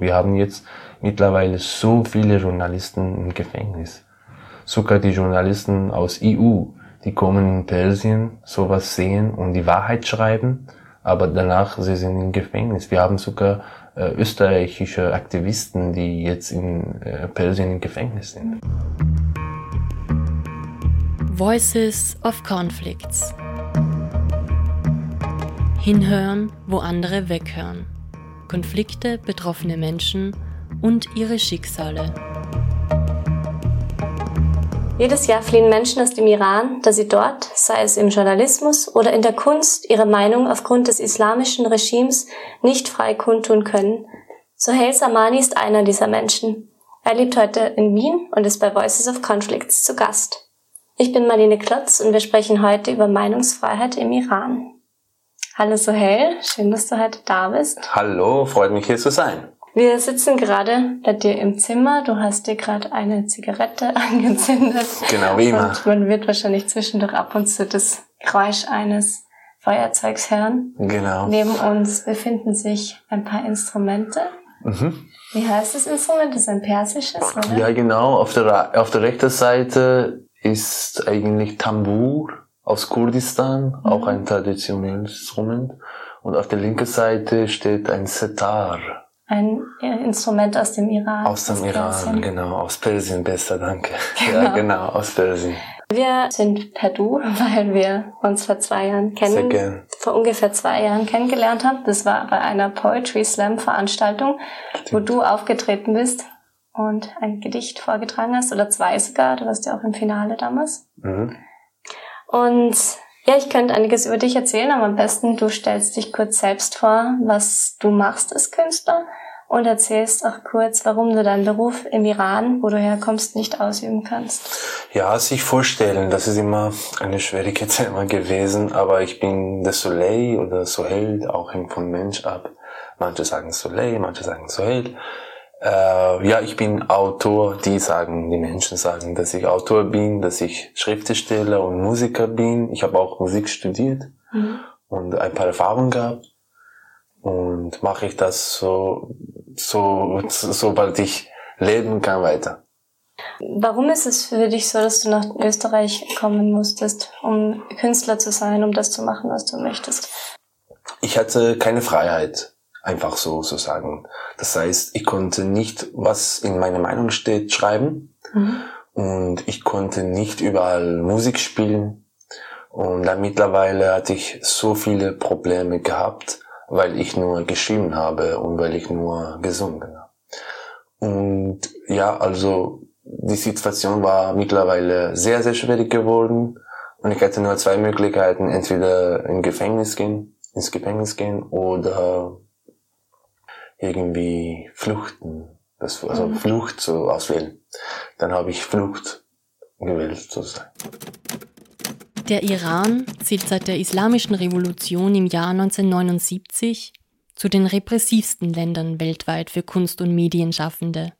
Wir haben jetzt mittlerweile so viele Journalisten im Gefängnis. Sogar die Journalisten aus EU, die kommen in Persien, sowas sehen und die Wahrheit schreiben, aber danach sie sind im Gefängnis. Wir haben sogar äh, österreichische Aktivisten, die jetzt in äh, Persien im Gefängnis sind. Voices of Conflicts. Hinhören, wo andere weghören. Konflikte, betroffene Menschen und ihre Schicksale. Jedes Jahr fliehen Menschen aus dem Iran, da sie dort, sei es im Journalismus oder in der Kunst, ihre Meinung aufgrund des islamischen Regimes nicht frei kundtun können. Sohail Samani ist einer dieser Menschen. Er lebt heute in Wien und ist bei Voices of Conflicts zu Gast. Ich bin Marlene Klotz und wir sprechen heute über Meinungsfreiheit im Iran. Hallo Sohail, schön, dass du heute da bist. Hallo, freut mich hier zu sein. Wir sitzen gerade bei dir im Zimmer. Du hast dir gerade eine Zigarette angezündet. Genau wie immer. Und man wird wahrscheinlich zwischendurch ab und zu das Geräusch eines Feuerzeugs hören. Genau. Neben uns befinden sich ein paar Instrumente. Mhm. Wie heißt das Instrument? Das ist ein persisches, oder? Ja, genau. Auf der, auf der rechten Seite ist eigentlich Tambur aus Kurdistan, mhm. auch ein traditionelles Instrument. Und auf der linken Seite steht ein Setar. Ein Instrument aus dem Iran. Aus dem aus Iran, Persien. genau. Aus Persien, besser, danke. Genau. Ja, genau, aus Persien. Wir sind per Du, weil wir uns vor zwei Jahren kennen. Vor ungefähr zwei Jahren kennengelernt haben. Das war bei einer Poetry Slam Veranstaltung, Stimmt. wo du aufgetreten bist und ein Gedicht vorgetragen hast, oder zwei sogar, du warst ja auch im Finale damals. Mhm. Und ja, ich könnte einiges über dich erzählen, aber am besten du stellst dich kurz selbst vor, was du machst als Künstler und erzählst auch kurz, warum du deinen Beruf im Iran, wo du herkommst, nicht ausüben kannst. Ja, sich vorstellen, das ist immer eine schwierige Thema gewesen, aber ich bin der Soleil oder Sohel, auch hängt von Mensch ab. Manche sagen Soleil, manche sagen Sohel. Äh, ja, ich bin Autor. Die sagen, die Menschen sagen, dass ich Autor bin, dass ich Schriftsteller und Musiker bin. Ich habe auch Musik studiert mhm. und ein paar Erfahrungen gehabt. Und mache ich das so, so, sobald ich leben kann, weiter. Warum ist es für dich so, dass du nach Österreich kommen musstest, um Künstler zu sein, um das zu machen, was du möchtest? Ich hatte keine Freiheit einfach so zu sagen. Das heißt, ich konnte nicht, was in meiner Meinung steht, schreiben. Mhm. Und ich konnte nicht überall Musik spielen. Und dann mittlerweile hatte ich so viele Probleme gehabt, weil ich nur geschrieben habe und weil ich nur gesungen habe. Und ja, also die Situation war mittlerweile sehr, sehr schwierig geworden. Und ich hatte nur zwei Möglichkeiten, entweder in Gefängnis gehen, ins Gefängnis gehen oder irgendwie Fluchten, das, also mhm. Flucht so auswählen. Dann habe ich Flucht gewählt sozusagen. Der Iran zählt seit der Islamischen Revolution im Jahr 1979 zu den repressivsten Ländern weltweit für Kunst- und Medienschaffende.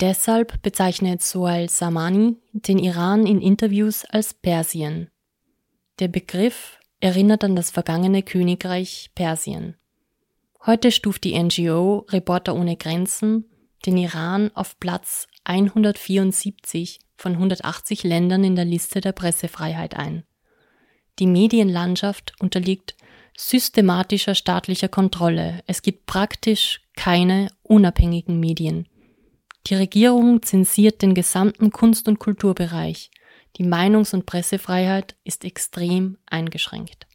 Deshalb bezeichnet Sohail Samani den Iran in Interviews als Persien. Der Begriff erinnert an das vergangene Königreich Persien. Heute stuft die NGO Reporter ohne Grenzen den Iran auf Platz 174 von 180 Ländern in der Liste der Pressefreiheit ein. Die Medienlandschaft unterliegt systematischer staatlicher Kontrolle. Es gibt praktisch keine unabhängigen Medien. Die Regierung zensiert den gesamten Kunst- und Kulturbereich. Die Meinungs- und Pressefreiheit ist extrem eingeschränkt.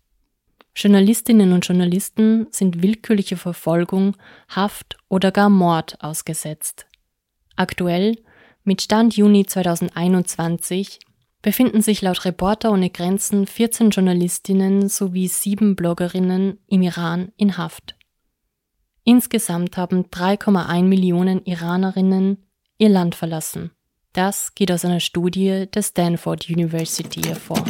Journalistinnen und Journalisten sind willkürliche Verfolgung, Haft oder gar Mord ausgesetzt. Aktuell, mit Stand Juni 2021, befinden sich laut Reporter ohne Grenzen 14 Journalistinnen sowie sieben Bloggerinnen im Iran in Haft. Insgesamt haben 3,1 Millionen Iranerinnen ihr Land verlassen. Das geht aus einer Studie der Stanford University hervor.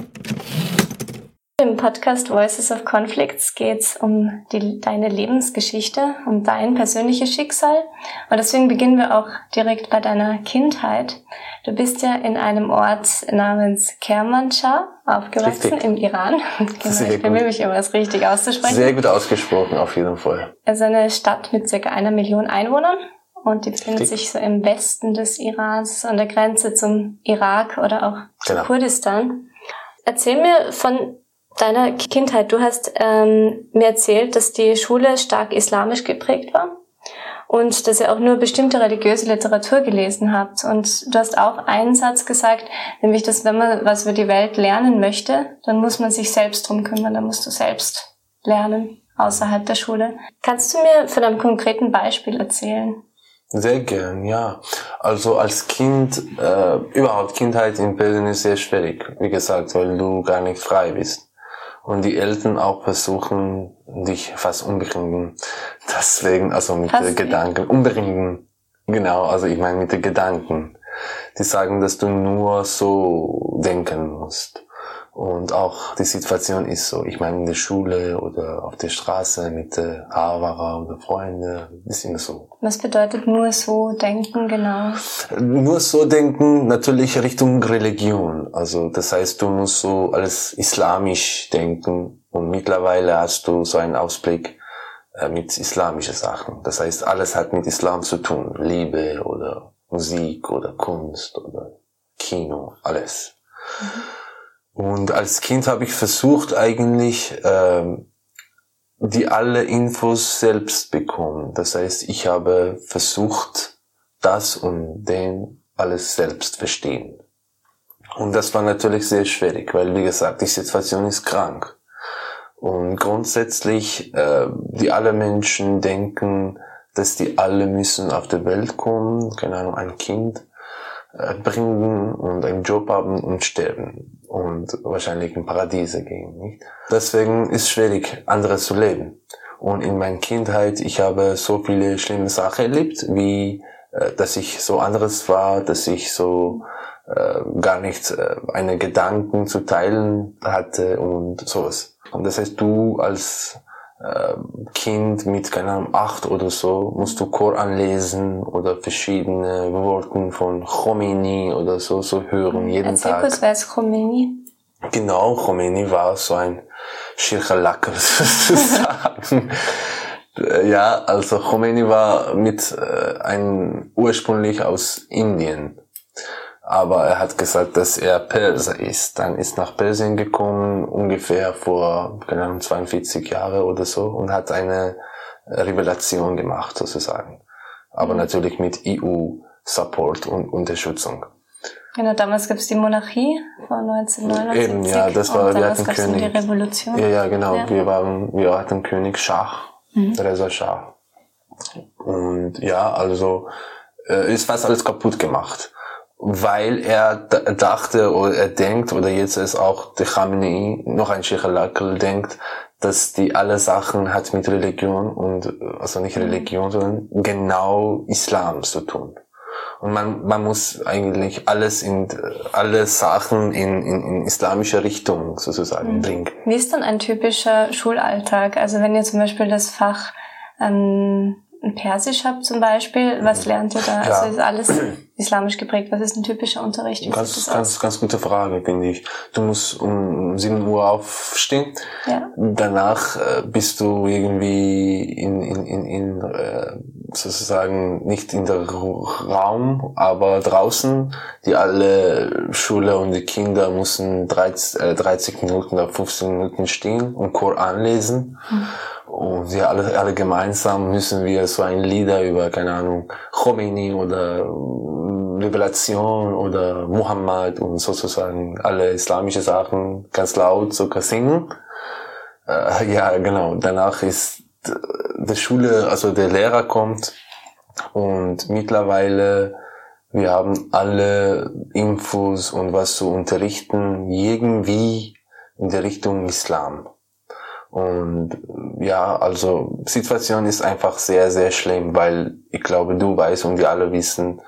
Im Podcast Voices of Conflicts geht es um die, deine Lebensgeschichte, um dein persönliches Schicksal. Und deswegen beginnen wir auch direkt bei deiner Kindheit. Du bist ja in einem Ort namens Kermanshah aufgewachsen richtig. im Iran. genau, ich bemühe mich immer, es richtig auszusprechen. Sehr gut ausgesprochen, auf jeden Fall. Also eine Stadt mit circa einer Million Einwohnern. Und die befindet richtig. sich so im Westen des Irans, an der Grenze zum Irak oder auch genau. zu Kurdistan. Erzähl mir von deiner Kindheit. Du hast ähm, mir erzählt, dass die Schule stark islamisch geprägt war und dass ihr auch nur bestimmte religiöse Literatur gelesen habt. Und du hast auch einen Satz gesagt, nämlich, dass wenn man was über die Welt lernen möchte, dann muss man sich selbst drum kümmern, dann musst du selbst lernen außerhalb der Schule. Kannst du mir von einem konkreten Beispiel erzählen? Sehr gern, ja. Also als Kind, äh, überhaupt Kindheit in Persien ist sehr schwierig, wie gesagt, weil du gar nicht frei bist und die Eltern auch versuchen, dich fast umbringen. Deswegen, also mit den Gedanken, umbringen. Genau, also ich meine mit den Gedanken. Die sagen, dass du nur so denken musst. Und auch die Situation ist so, ich meine in der Schule oder auf der Straße mit der Haarware oder Freunde, ist immer so. Was bedeutet nur so denken genau? Nur so denken, natürlich Richtung Religion. Also das heißt, du musst so alles islamisch denken und mittlerweile hast du so einen Ausblick äh, mit islamischen Sachen. Das heißt, alles hat mit Islam zu tun. Liebe oder Musik oder Kunst oder Kino, alles. Mhm. Und als Kind habe ich versucht eigentlich, ähm, die alle Infos selbst bekommen. Das heißt, ich habe versucht, das und den alles selbst verstehen. Und das war natürlich sehr schwierig, weil wie gesagt, die Situation ist krank. Und grundsätzlich, äh, die alle Menschen denken, dass die alle müssen auf die Welt kommen, keine Ahnung, ein Kind äh, bringen und einen Job haben und sterben und wahrscheinlich in Paradiese gehen. Nicht? Deswegen ist schwierig, andere zu leben. Und in meiner Kindheit, ich habe so viele schlimme Sachen erlebt, wie äh, dass ich so anderes war, dass ich so äh, gar nicht äh, eine Gedanken zu teilen hatte und sowas. Und das heißt, du als Kind mit, keine Ahnung, acht oder so, musst du Koran lesen oder verschiedene Worte von Khomeini oder so, so hören, jeden Erzähl Tag. kurz, wer ist Khomeini? Genau, Khomeini war so ein Schirchalacker sozusagen. ja, also Khomeini war mit äh, ein ursprünglich aus Indien aber er hat gesagt, dass er Perser ist. Dann ist nach Persien gekommen, ungefähr vor genau 42 Jahre oder so, und hat eine Revelation gemacht, sozusagen. Aber mhm. natürlich mit EU-Support und Unterstützung. Genau, damals gab es die Monarchie von 1979. Eben, ja, das war, wir hatten König. Die Revolution. Ja, ja, genau. Ja. Wir waren, wir hatten König Schah, mhm. Reza Schah. Und ja, also, äh, ist fast alles kaputt gemacht weil er dachte oder er denkt oder jetzt ist auch der Khamenei noch ein Sheikh al denkt, dass die alle Sachen hat mit Religion und also nicht Religion, sondern genau Islam zu tun. Und man, man muss eigentlich alles in alle Sachen in, in, in islamische Richtung sozusagen mhm. bringen. Wie ist dann ein typischer Schulalltag? Also wenn ihr zum Beispiel das Fach ähm, Persisch habt zum Beispiel, was mhm. lernt ihr da? Ja. Also ist alles islamisch geprägt. Was ist ein typischer Unterricht? Wie ganz, ganz, ganz gute Frage, finde ich. Du musst um 7 Uhr aufstehen. Ja. Danach äh, bist du irgendwie in, in, in, in äh, sozusagen nicht in der Raum, aber draußen. Die alle Schule und die Kinder müssen 30, äh, 30 Minuten oder 15 Minuten stehen und Koran lesen. Mhm. Und wir alle, alle gemeinsam müssen wir so ein Lieder über, keine Ahnung, Khomeini oder Revelation oder Muhammad und sozusagen alle islamische Sachen ganz laut sogar singen. Äh, ja, genau. Danach ist die Schule, also der Lehrer kommt und mittlerweile wir haben alle Infos und was zu unterrichten irgendwie in der Richtung Islam. Und ja, also Situation ist einfach sehr, sehr schlimm, weil ich glaube, du weißt und wir alle wissen,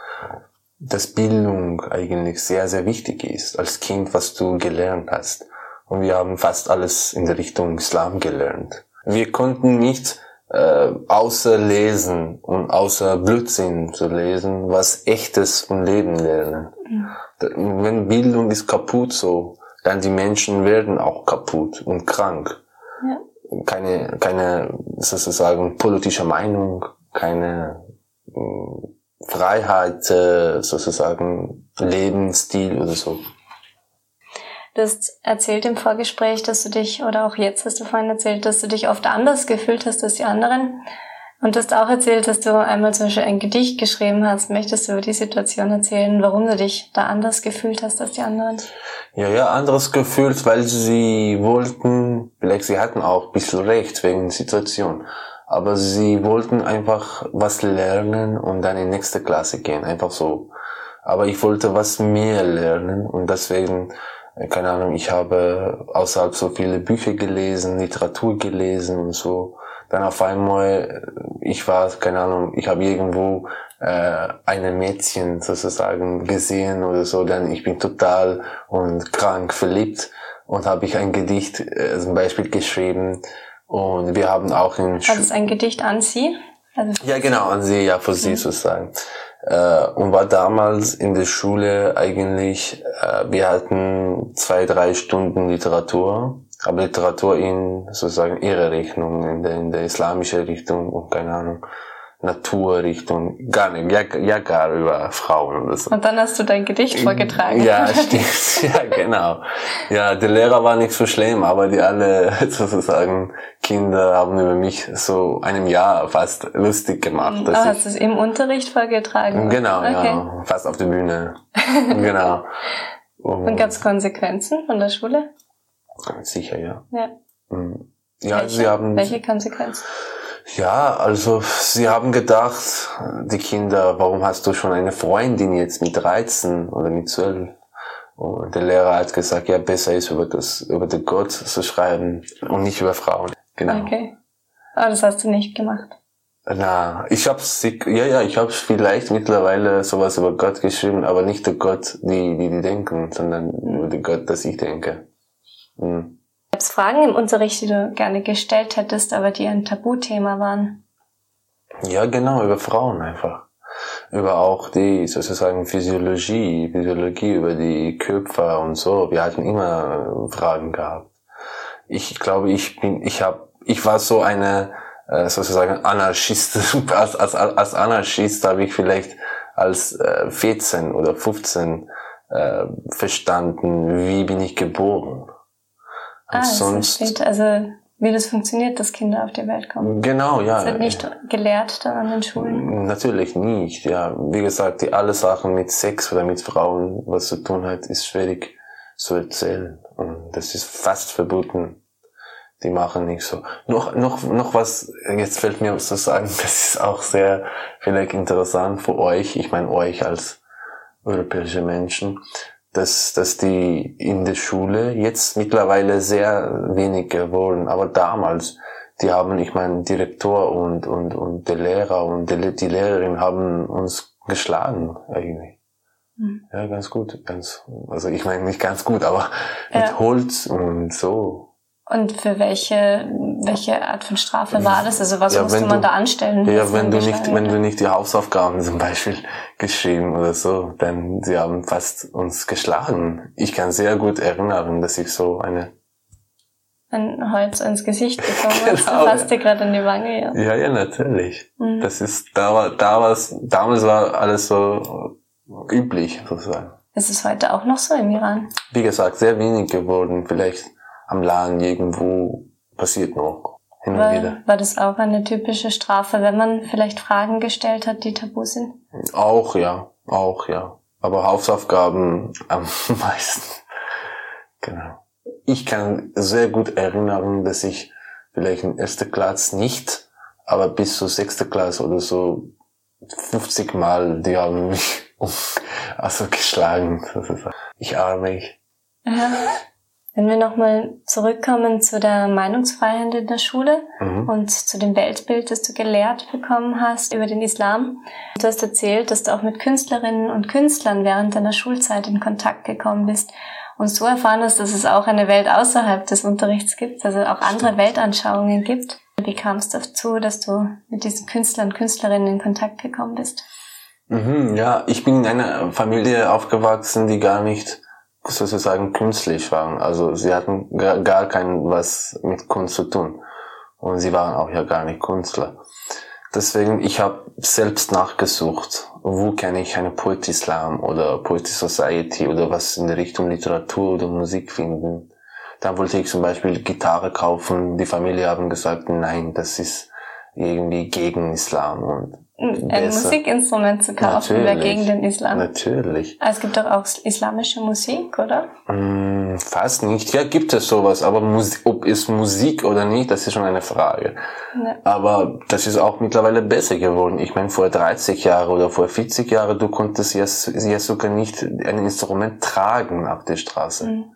dass Bildung eigentlich sehr, sehr wichtig ist als Kind, was du gelernt hast. Und wir haben fast alles in der Richtung Islam gelernt. Wir konnten nicht äh, außer lesen und außer Blödsinn zu lesen, was echtes vom Leben lernen. Mhm. Wenn Bildung ist kaputt so, dann die Menschen werden auch kaputt und krank. Ja. Keine, keine sozusagen politische Meinung, keine äh, Freiheit, äh, sozusagen Lebensstil oder so. Du hast erzählt im Vorgespräch, dass du dich, oder auch jetzt hast du vorhin erzählt, dass du dich oft anders gefühlt hast als die anderen. Und du hast auch erzählt, dass du einmal zum Beispiel ein Gedicht geschrieben hast. Möchtest du über die Situation erzählen, warum du dich da anders gefühlt hast als die anderen? Ja, ja, anderes gefühlt, weil sie wollten, vielleicht sie hatten auch ein bisschen recht wegen der Situation. Aber sie wollten einfach was lernen und dann in nächste Klasse gehen, einfach so. Aber ich wollte was mehr lernen und deswegen keine Ahnung, ich habe außerhalb so viele Bücher gelesen, Literatur gelesen und so. Dann auf einmal, ich war, keine Ahnung, ich habe irgendwo äh, eine Mädchen sozusagen gesehen oder so, dann ich bin total und krank verliebt und habe ich ein Gedicht äh, zum Beispiel geschrieben und wir haben auch in... War das ein Gedicht an Sie? Also ja, genau, an Sie, ja, für Sie mhm. sozusagen äh, und war damals in der Schule eigentlich, äh, wir hatten zwei, drei Stunden Literatur, aber Literatur in sozusagen ihre Richtung, in der, in der islamischen Richtung und keine Ahnung. Naturrichtung, gar nicht, ja, ja gar über Frauen oder so. Und dann hast du dein Gedicht vorgetragen. Ja, stimmt, ja, genau. Ja, der Lehrer war nicht so schlimm, aber die alle sozusagen Kinder haben über mich so einem Jahr fast lustig gemacht. Oh, hast du es im Unterricht vorgetragen? Genau, okay. ja, fast auf der Bühne. genau. Und, Und gab es Konsequenzen von der Schule? Sicher, ja. Ja. Mhm. Ja, welche, sie haben. Welche Konsequenzen? Ja, also sie haben gedacht, die Kinder, warum hast du schon eine Freundin jetzt mit 13 oder mit 12? Und der Lehrer hat gesagt, ja, besser ist über das, über den Gott zu schreiben und nicht über Frauen. Genau. Okay. Aber das hast du nicht gemacht. Na, ich hab's, ja, ja, ich hab's vielleicht mittlerweile sowas über Gott geschrieben, aber nicht der Gott, die, die, die denken, sondern über den Gott, das ich denke. Hm. Gab es Fragen im Unterricht, die du gerne gestellt hättest, aber die ein Tabuthema waren? Ja, genau, über Frauen einfach. Über auch die sozusagen Physiologie, Physiologie, über die Köpfe und so. Wir hatten immer Fragen gehabt. Ich glaube, ich bin, ich habe, ich war so eine äh, sozusagen Anarchist. als, als, als Anarchist habe ich vielleicht als äh, 14 oder 15 äh, verstanden, wie bin ich geboren ah, sonst. Steht, also wie das funktioniert, dass Kinder auf die Welt kommen. Genau, ja. Das wird nicht gelehrt dann an den Schulen? Natürlich nicht, ja. Wie gesagt, die alle Sachen mit Sex oder mit Frauen, was zu tun hat, ist schwierig zu erzählen. Und das ist fast verboten. Die machen nicht so. Noch, noch, noch was, jetzt fällt mir zu sagen, das ist auch sehr vielleicht interessant für euch, ich meine euch als europäische Menschen dass, dass die in der Schule jetzt mittlerweile sehr wenig geworden, aber damals, die haben, ich meine, Direktor und, und, und der Lehrer und die, die Lehrerin haben uns geschlagen eigentlich. Mhm. Ja, ganz gut, ganz, also ich meine nicht ganz gut, aber ja. mit Holz und so. Und für welche, welche Art von Strafe war das? Also was ja, musste man du, da anstellen? Ja, wenn du nicht, wenn du nicht die Hausaufgaben zum Beispiel geschrieben oder so, dann sie haben fast uns geschlagen. Ich kann sehr gut erinnern, dass ich so eine ein Holz ins Gesicht bekommen hast. genau, du fasst dir gerade in die Wange, ja. Ja, ja, natürlich. Mhm. Das ist, da war, da war's, damals war alles so üblich, sozusagen. Ist es heute auch noch so im Iran? Wie gesagt, sehr wenig geworden, vielleicht am Laden irgendwo passiert noch. Hin und war, wieder. war das auch eine typische Strafe, wenn man vielleicht Fragen gestellt hat, die tabu sind? Auch, ja. Auch, ja. Aber Hausaufgaben am meisten. Genau. Ich kann sehr gut erinnern, dass ich vielleicht in erster Klasse nicht, aber bis zur sechster Klasse oder so 50 Mal, die haben mich also geschlagen. Ich arme ich. Ja. Wenn wir nochmal zurückkommen zu der Meinungsfreiheit in der Schule mhm. und zu dem Weltbild, das du gelehrt bekommen hast über den Islam. Du hast erzählt, dass du auch mit Künstlerinnen und Künstlern während deiner Schulzeit in Kontakt gekommen bist. und so erfahren hast, dass es auch eine Welt außerhalb des Unterrichts gibt, also auch andere Weltanschauungen gibt. Wie kam es dazu, dass du mit diesen Künstlern und Künstlerinnen in Kontakt gekommen bist? Mhm, ja, ich bin in einer Familie aufgewachsen, die gar nicht sozusagen künstlich waren. Also sie hatten gar, kein was mit Kunst zu tun. Und sie waren auch ja gar nicht Künstler. Deswegen, ich habe selbst nachgesucht, wo kann ich eine Poetry Slam oder Poetry Society oder was in der Richtung Literatur oder Musik finden. Dann wollte ich zum Beispiel Gitarre kaufen. Die Familie haben gesagt, nein, das ist irgendwie gegen Islam und ein Musikinstrument zu kaufen wäre gegen den Islam. Natürlich. Ah, es gibt doch auch islamische Musik, oder? Mm, fast nicht. Ja, gibt es sowas, aber Musik, ob es Musik oder nicht, das ist schon eine Frage. Ja. Aber das ist auch mittlerweile besser geworden. Ich meine, vor 30 Jahren oder vor 40 Jahren, du konntest jetzt, jetzt sogar nicht ein Instrument tragen auf der Straße. Mhm.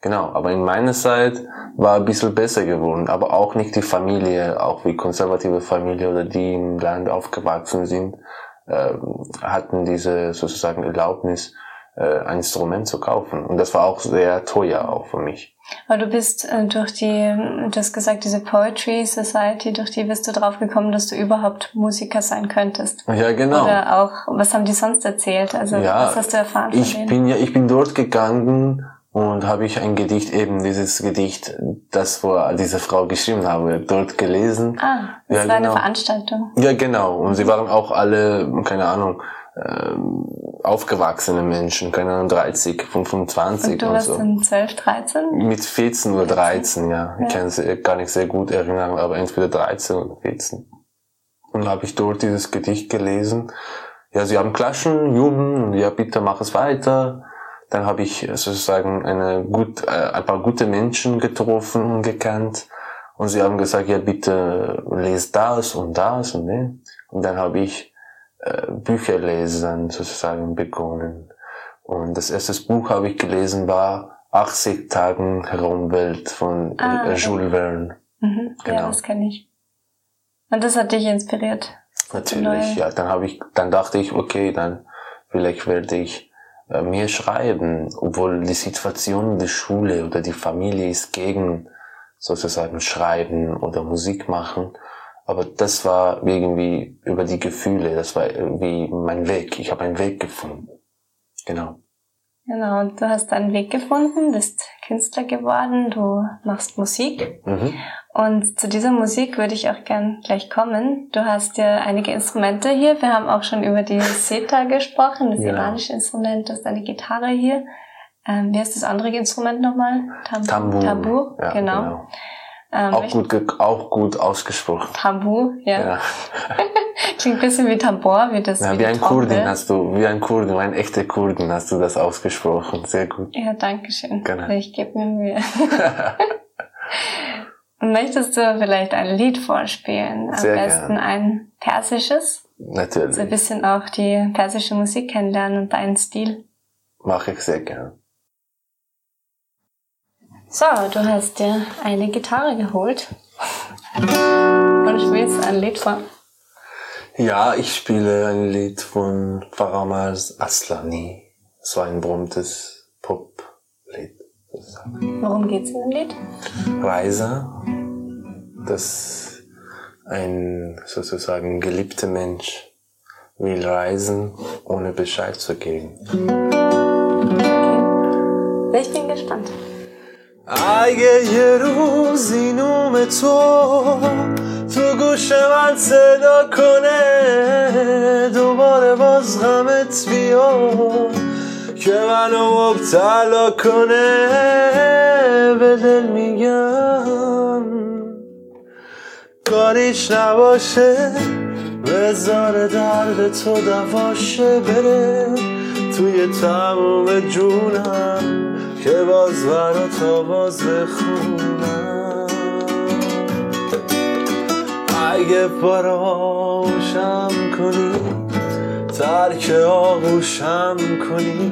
Genau, aber in meiner Zeit war ein bisschen besser geworden, aber auch nicht die Familie, auch wie konservative Familie oder die im Land aufgewachsen sind, äh, hatten diese sozusagen Erlaubnis, äh, ein Instrument zu kaufen. Und das war auch sehr teuer auch für mich. Aber du bist äh, durch die, du hast gesagt, diese Poetry Society, durch die bist du drauf gekommen, dass du überhaupt Musiker sein könntest. Ja, genau. Oder auch, was haben die sonst erzählt? Also, ja, was hast du erfahren von ich? Bin ja, ich bin dort gegangen, und habe ich ein Gedicht, eben dieses Gedicht, das vor diese Frau geschrieben habe, dort gelesen. Ah, das ja, war genau. eine Veranstaltung. Ja, genau. Und sie waren auch alle, keine Ahnung, ähm, aufgewachsene Menschen, keine Ahnung, 30, 25 und du warst so. dann 12, 13? Mit 14 oder 13, ja. ja. Ich kann es gar nicht sehr gut erinnern, aber entweder 13 oder 14. Und habe ich dort dieses Gedicht gelesen. Ja, sie haben Klatschen, jubeln, ja, bitte mach es weiter. Dann habe ich sozusagen eine gut, äh, ein paar gute Menschen getroffen und gekannt. Und sie haben gesagt, ja bitte lese das und das und ne. Und dann habe ich äh, Bücher lesen sozusagen begonnen. Und das erste Buch habe ich gelesen war 80 Tagen Raumwelt von ah, okay. Jules Verne. Mhm. Genau. Ja, das kenne ich. Und das hat dich inspiriert? Natürlich, ja. Dann habe ich, dann dachte ich, okay, dann vielleicht werde ich äh, mir schreiben, obwohl die Situation der Schule oder die Familie ist gegen sozusagen Schreiben oder Musik machen. Aber das war irgendwie über die Gefühle, das war irgendwie mein Weg. Ich habe einen Weg gefunden. Genau. Genau, und du hast einen Weg gefunden, bist Künstler geworden, du machst Musik. Mhm. Und zu dieser Musik würde ich auch gern gleich kommen. Du hast ja einige Instrumente hier. Wir haben auch schon über die Seta gesprochen, das ja. iranische Instrument. Du hast eine Gitarre hier. Ähm, wie heißt das andere Instrument nochmal? Tam Tambur. Tambur, ja, genau. genau. Ähm, auch, gut, auch gut ausgesprochen. Tambur, ja. ja. Klingt ein bisschen wie Tambor, wie das. Ja, wie, wie ein Kurdin hast du, wie ein Kurdin, ein echter Kurdin hast du das ausgesprochen. Sehr gut. Ja, danke schön. Genau. Ich gebe mir Mühe. Möchtest du vielleicht ein Lied vorspielen? Am Sehr besten gern. ein persisches? Natürlich. So ein bisschen auch die persische Musik kennenlernen und deinen Stil. Mache ich sehr gern. So, du hast dir eine Gitarre geholt. Und spielst ein Lied vor. Ja, ich spiele ein Lied von Faramaz Aslani. So ein berühmtes Pop-Lied. Worum geht's in dem Lied? Reise. Das ein sozusagen geliebter Mensch will reisen, ohne Bescheid zu geben. Okay. Ich bin gespannt. اگه یه روزی نوم تو تو گوش من صدا کنه دوباره باز غمت بیاد که منو مبتلا کنه به دل میگم. کاریش نباشه بذار درد تو دواشه بره. توی تموم جونم که باز برات آواز بخونم اگه فراموشم کنی ترک آغوشم کنی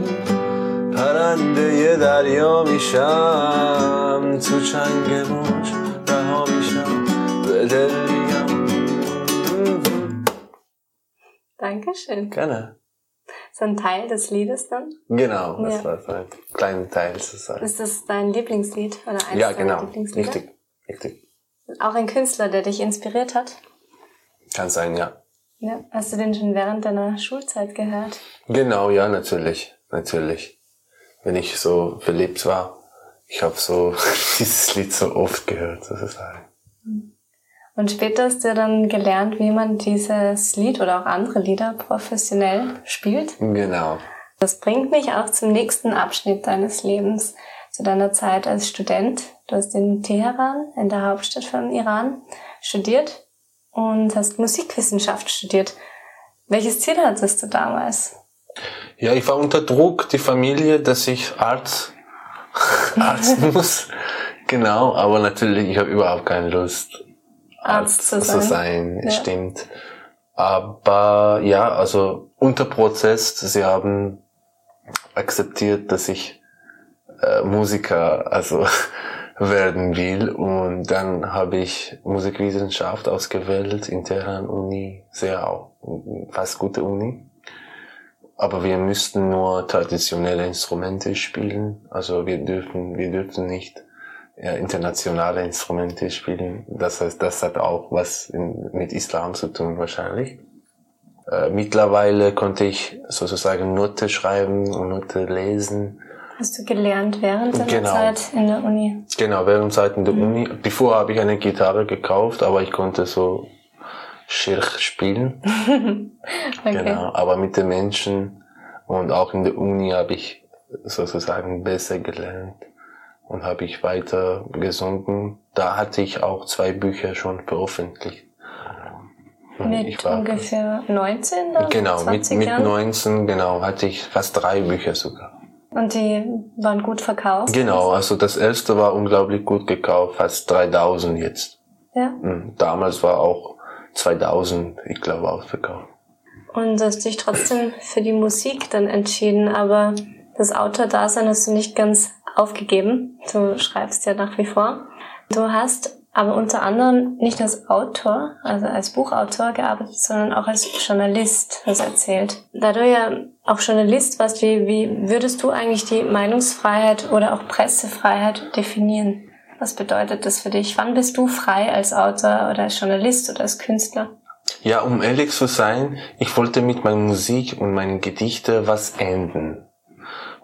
پرنده یه دریا میشم تو چنگ موج رها میشم به دل میگم Dankeschön. Gerne. so ein Teil des Liedes dann? Genau, das Ja. war so ein kleiner Teil sozusagen. Ist das dein Lieblingslied oder eins Ja, deiner genau. Lieblingslieder? Richtig, richtig. Auch ein Künstler, der dich inspiriert hat? Kann sein, ja. Ja. Hast du den schon während deiner Schulzeit gehört? Genau, ja, natürlich, natürlich. Wenn ich so verliebt war, ich habe so dieses Lied so oft gehört, sozusagen. Und später hast du dann gelernt, wie man dieses Lied oder auch andere Lieder professionell spielt. Genau. Das bringt mich auch zum nächsten Abschnitt deines Lebens, zu deiner Zeit als Student. Du hast in Teheran, in der Hauptstadt von Iran, studiert und hast Musikwissenschaft studiert. Welches Ziel hattest du damals? Ja, ich war unter Druck, die Familie, dass ich Arzt, Arzt muss. Genau, aber natürlich, ich habe überhaupt keine Lust, Arzt zu zu sein. sein, Ja. stimmt. Aber ja, also unter Prozess, sie haben akzeptiert, dass ich äh, Musiker also werden will und dann habe ich Musikwissenschaft ausgewählt in Teheran Uni, sehr auch fast gute Uni. Aber wir müssten nur traditionelle Instrumente spielen, also wir dürfen wir dürfen nicht ja, internationale Instrumente spielen. Das heißt, das hat auch was in, mit Islam zu tun wahrscheinlich. Äh, mittlerweile konnte ich sozusagen Note schreiben und Note lesen. Hast du gelernt während deiner Genau. Zeit in der Uni? Genau, während Zeit in der Uni. Bevor habe ich eine Gitarre gekauft, aber ich konnte so Schirch spielen. Okay. Genau, aber mit den Menschen und auch in der Uni habe ich sozusagen besser gelernt und habe ich weiter gesungen. Da hatte ich auch zwei Bücher schon veröffentlicht. Und Mit ungefähr 19 oder Genau, mit, 20 mit Jahren? 19, genau, hatte ich fast drei Bücher sogar. Und die waren gut verkauft? Genau, also das erste war unglaublich gut gekauft, fast 3000 jetzt. Ja. Mhm. Damals war auch 2000, ich glaube, ausverkauft. Und hast dich trotzdem für die Musik dann entschieden, aber das Autordasein hast du nicht ganz aufgegeben. Du schreibst ja nach wie vor. Du hast aber unter anderem nicht als Autor, also als Buchautor gearbeitet, sondern auch als Journalist, du erzählt. Da du ja auch Journalist warst, wie, wie würdest du eigentlich die Meinungsfreiheit oder auch Pressefreiheit definieren? Was bedeutet das für dich? Wann bist du frei als Autor oder als Journalist oder als Künstler? Ja, um ehrlich zu sein, ich wollte mit meiner Musik und meinen Gedichten was enden.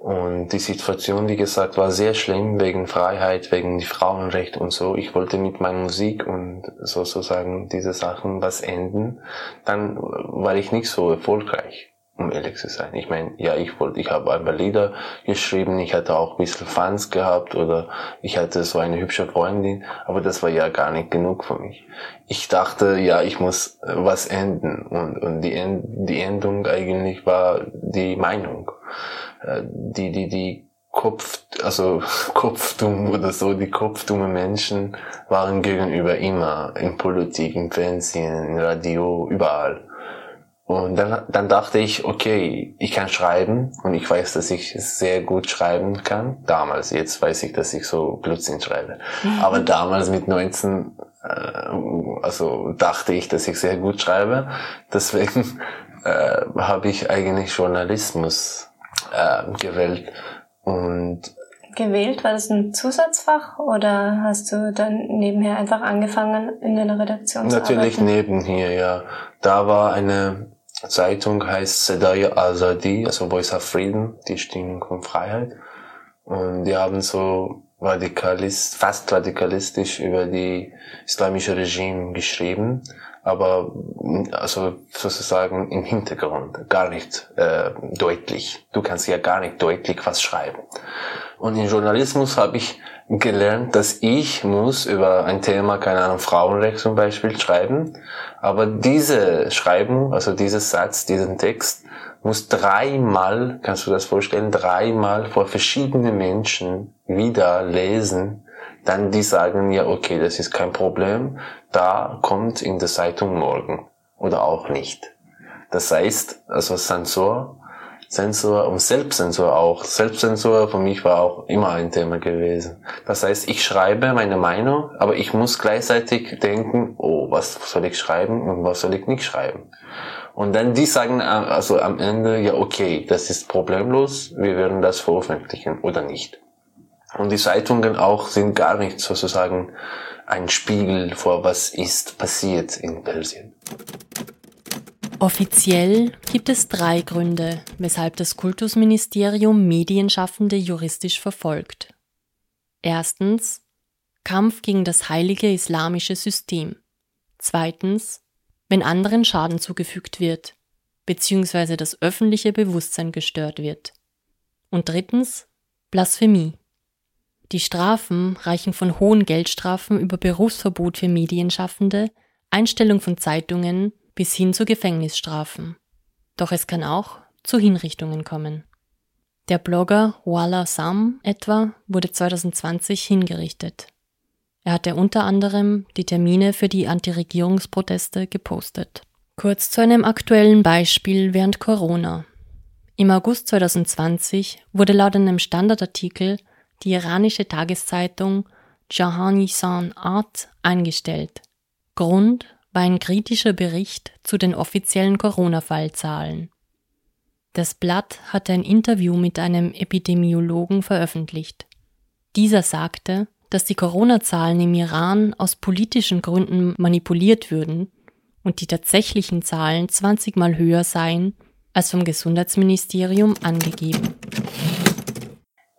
Und die Situation, wie gesagt, war sehr schlimm wegen Freiheit, wegen die Frauenrechte und so. Ich wollte mit meiner Musik und sozusagen diese Sachen was enden. Dann war ich nicht so erfolgreich, um ehrlich zu sein. Ich meine, ja, ich wollte, ich habe ein paar Lieder geschrieben, ich hatte auch ein bisschen Fans gehabt oder ich hatte so eine hübsche Freundin, aber das war ja gar nicht genug für mich. Ich dachte, ja, ich muss äh, was enden und, und die, End, die Endung eigentlich war die Meinung. Äh, Die, die, die Kopf, also kopfdumm oder so, die kopfdumme Menschen waren gegenüber immer in Politik, im Fernsehen, im Radio, überall. Und dann, dann dachte ich, okay, ich kann schreiben und ich weiß, dass ich sehr gut schreiben kann. Damals, jetzt weiß ich, dass ich so Blödsinn schreibe. Aber damals mit 19, äh, also dachte ich, dass ich sehr gut schreibe. Deswegen äh, habe ich eigentlich Journalismus äh, gewählt. Und gewählt? War das ein Zusatzfach oder hast du dann nebenher einfach angefangen, in einer Redaktion Natürlich zu arbeiten? nebenher, ja. Da war eine Zeitung, heißt Sedaya Azadi, also Voice of Freedom, die Stimmung von Freiheit. Und die haben so radikalist, fast radikalistisch über die islamische Regime geschrieben, aber mm, also sozusagen im Hintergrund, gar nicht äh, deutlich. Du kannst ja gar nicht deutlich was schreiben. Und im Journalismus habe ich gelernt, dass ich muss über ein Thema, keine Ahnung, Frauenrecht zum Beispiel schreiben, aber diese Schreibung, also dieser Satz, diesen Text, muss dreimal, kannst du das vorstellen, dreimal vor verschiedenen Menschen wieder lesen, dann die sagen, ja, okay, das ist kein Problem, da kommt in der Zeitung morgen oder auch nicht. Das heißt, also Sensor, Sensor und Selbstsensor auch. Selbstsensor für mich war auch immer ein Thema gewesen. Das heißt, ich schreibe meine Meinung, aber ich muss gleichzeitig denken, oh, was soll ich schreiben und was soll ich nicht schreiben. Und dann die sagen äh, also am Ende, ja okay, das ist problemlos, wir werden das veröffentlichen oder nicht. Und die Zeitungen auch sind gar nicht sozusagen ein Spiegel vor, was ist passiert in Persien. Offiziell gibt es drei Gründe, weshalb das Kultusministerium Medienschaffende juristisch verfolgt. Erstens Kampf gegen das heilige islamische System. Zweitens, wenn anderen Schaden zugefügt wird, beziehungsweise das öffentliche Bewusstsein gestört wird. Und drittens, Blasphemie. Die Strafen reichen von hohen Geldstrafen über Berufsverbot für Medienschaffende, Einstellung von Zeitungen bis hin zu Gefängnisstrafen. Doch es kann auch zu Hinrichtungen kommen. Der Blogger Wala Sam etwa wurde 2020 hingerichtet. Er hatte unter anderem die Termine für die Antiregierungsproteste gepostet. Kurz zu einem aktuellen Beispiel während Corona. Im August 2020 wurde laut einem Standardartikel die iranische Tageszeitung Jahanisan Art eingestellt. Grund war ein kritischer Bericht zu den offiziellen Corona-Fallzahlen. Das Blatt hatte ein Interview mit einem Epidemiologen veröffentlicht. Dieser sagte, dass die Corona-Zahlen im Iran aus politischen Gründen manipuliert würden und die tatsächlichen Zahlen 20 mal höher seien als vom Gesundheitsministerium angegeben.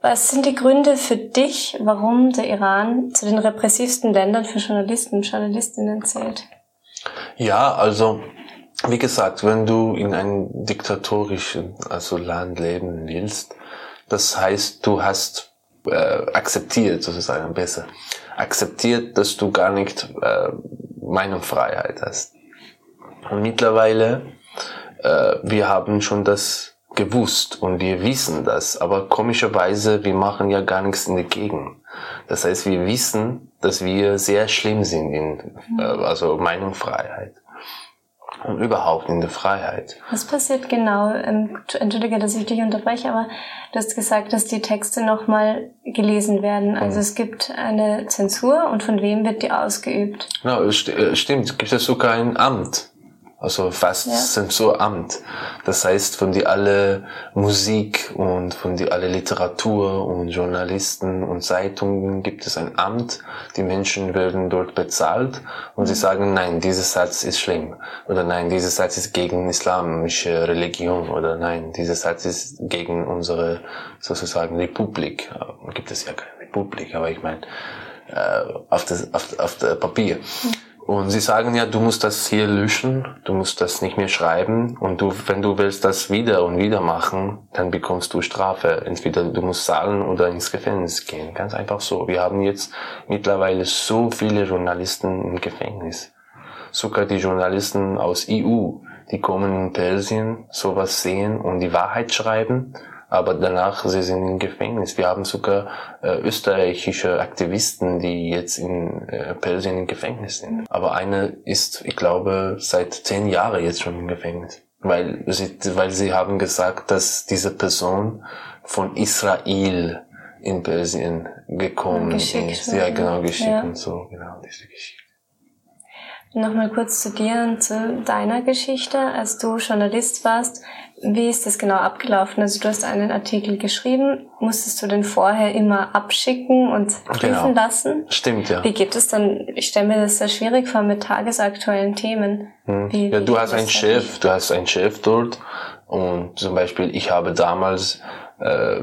Was sind die Gründe für dich, warum der Iran zu den repressivsten Ländern für Journalisten und Journalistinnen zählt? Ja, also wie gesagt, wenn du in einem diktatorischen also Land leben willst, das heißt, du hast äh, akzeptiert sozusagen besser akzeptiert, dass du gar nicht äh, Meinungsfreiheit hast. Und mittlerweile äh, wir haben schon das gewusst und wir wissen das, aber komischerweise wir machen ja gar nichts in der Gegend. Das heißt, wir wissen, dass wir sehr schlimm sind in äh, also Meinungsfreiheit und überhaupt in der Freiheit. Was passiert genau? Ähm, entschuldige, dass ich dich unterbreche, aber du hast gesagt, dass die Texte nochmal gelesen werden. Also mhm. es gibt eine Zensur und von wem wird die ausgeübt? Ja, äh, stimmt. Gibt es sogar ein Amt also fast ja. Zensuramt. Das heißt, von die alle Musik und von die alle Literatur und Journalisten und Zeitungen gibt es ein Amt. Die Menschen werden dort bezahlt und sie sagen, nein, dieser Satz ist schlimm. Oder nein, dieser Satz ist gegen islamische Religion. Oder nein, dieser Satz ist gegen unsere sozusagen Republik. Gibt es ja keine Republik, aber ich meine, äh, auf, das, auf, auf der Papier. Mhm. Und sie sagen ja, du musst das hier löschen, du musst das nicht mehr schreiben und du, wenn du willst das wieder und wieder machen, dann bekommst du Strafe. Entweder du musst zahlen oder ins Gefängnis gehen. Ganz einfach so. Wir haben jetzt mittlerweile so viele Journalisten im Gefängnis. Sogar die Journalisten aus EU, die kommen in Persien, sowas sehen und die Wahrheit schreiben aber danach sie sind im Gefängnis. Wir haben sogar äh, österreichische Aktivisten, die jetzt in äh, Persien im Gefängnis sind. Aber eine ist, ich glaube, seit zehn Jahren jetzt schon im Gefängnis, weil sie, weil sie haben gesagt, dass diese Person von Israel in Persien gekommen geschickt, ist. Ja, genau, geschickt ja. und so, genau, diese Geschichte. Nochmal kurz zu dir und zu deiner Geschichte. Als du Journalist warst, wie ist das genau abgelaufen? Also du hast einen Artikel geschrieben, musstest du den vorher immer abschicken und prüfen genau. lassen? Stimmt, ja. Wie geht es dann? Ich stelle mir das sehr schwierig vor mit tagesaktuellen Themen. Hm. Wie, ja, du hast einen Chef, du hast einen Chef dort und zum Beispiel ich habe damals äh,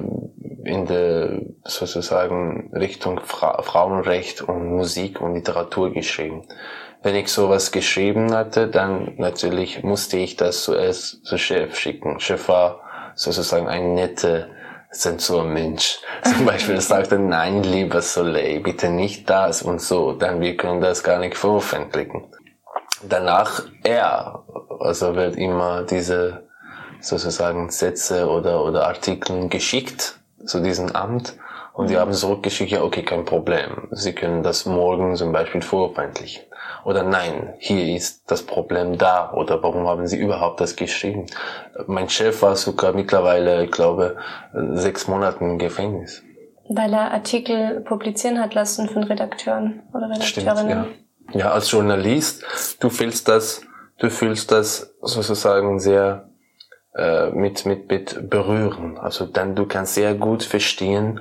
in der sozusagen Richtung Fra Frauenrecht und Musik und Literatur geschrieben wenn ich sowas geschrieben hatte, dann natürlich musste ich das zuerst zu Chef schicken. Chef war sozusagen ein netter Zensurmensch. Zum Beispiel sagte, nein, lieber Soleil, bitte nicht das und so, dann wir können das gar nicht veröffentlichen. Danach er, also wird immer diese sozusagen Sätze oder, oder Artikel geschickt zu diesem Amt und die haben zurückgeschickt, ja okay, kein Problem. Sie können das morgen zum Beispiel veröffentlichen. Oder nein, hier ist das Problem da. Oder warum haben Sie überhaupt das geschrieben? Mein Chef war sogar mittlerweile, ich glaube, sechs Monate im Gefängnis. Weil er Artikel publizieren hat lassen von Redakteuren oder Redakteurinnen. Stimmt, ja. ja, als Journalist, du willst das du fühlst das sozusagen sehr äh, mit, mit, mit berühren. Also dann du kannst sehr gut verstehen,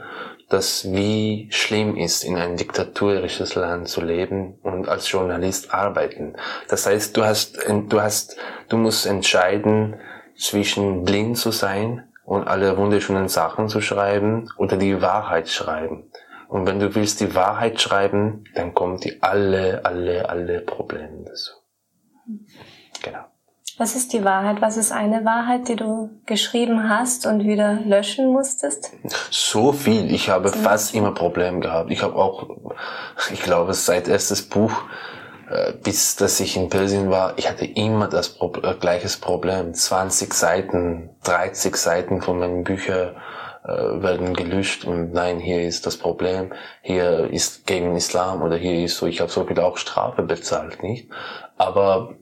dass wie schlimm ist, in ein diktatorisches Land zu leben und als Journalist arbeiten. Das heißt, du hast, du hast, du musst entscheiden zwischen blind zu sein und alle wunderschönen Sachen zu schreiben oder die Wahrheit schreiben. Und wenn du willst die Wahrheit schreiben, dann kommt die alle, alle, alle Probleme dazu. Genau. Was ist die Wahrheit? Was ist eine Wahrheit, die du geschrieben hast und wieder löschen musstest? So viel. Ich habe Zum fast immer Probleme gehabt. Ich habe auch, ich glaube, seit erstes Buch, äh, bis dass ich in Persien war, ich hatte immer das Pro äh, gleiches Problem. 20 Seiten, 30 Seiten von meinen Büchern äh, werden gelöscht und nein, hier ist das Problem, hier ist gegen Islam oder hier ist so, ich habe so viel auch Strafe bezahlt, nicht? Aber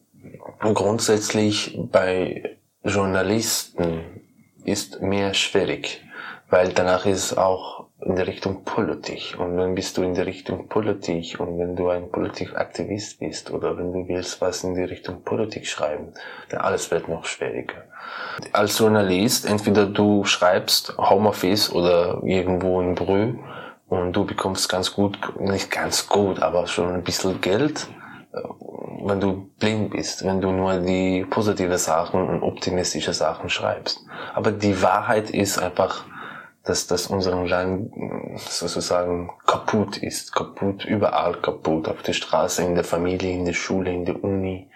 grundsätzlich bei Journalisten ist mehr schwierig, weil danach ist auch in der Richtung Politik. Und wenn bist du in der Richtung Politik und wenn du ein Politikaktivist bist oder wenn du willst was in die Richtung Politik schreiben, dann alles wird noch schwieriger. Als Journalist, entweder du schreibst Homeoffice oder irgendwo in Brü und du bekommst ganz gut, nicht ganz gut, aber schon ein bisschen Geld wenn du blind bist, wenn du nur die positive Sachen und optimistische Sachen schreibst. Aber die Wahrheit ist einfach, dass das unserem Land sozusagen kaputt ist, kaputt, überall kaputt, auf der Straße, in der Familie, in der Schule, in der Uni,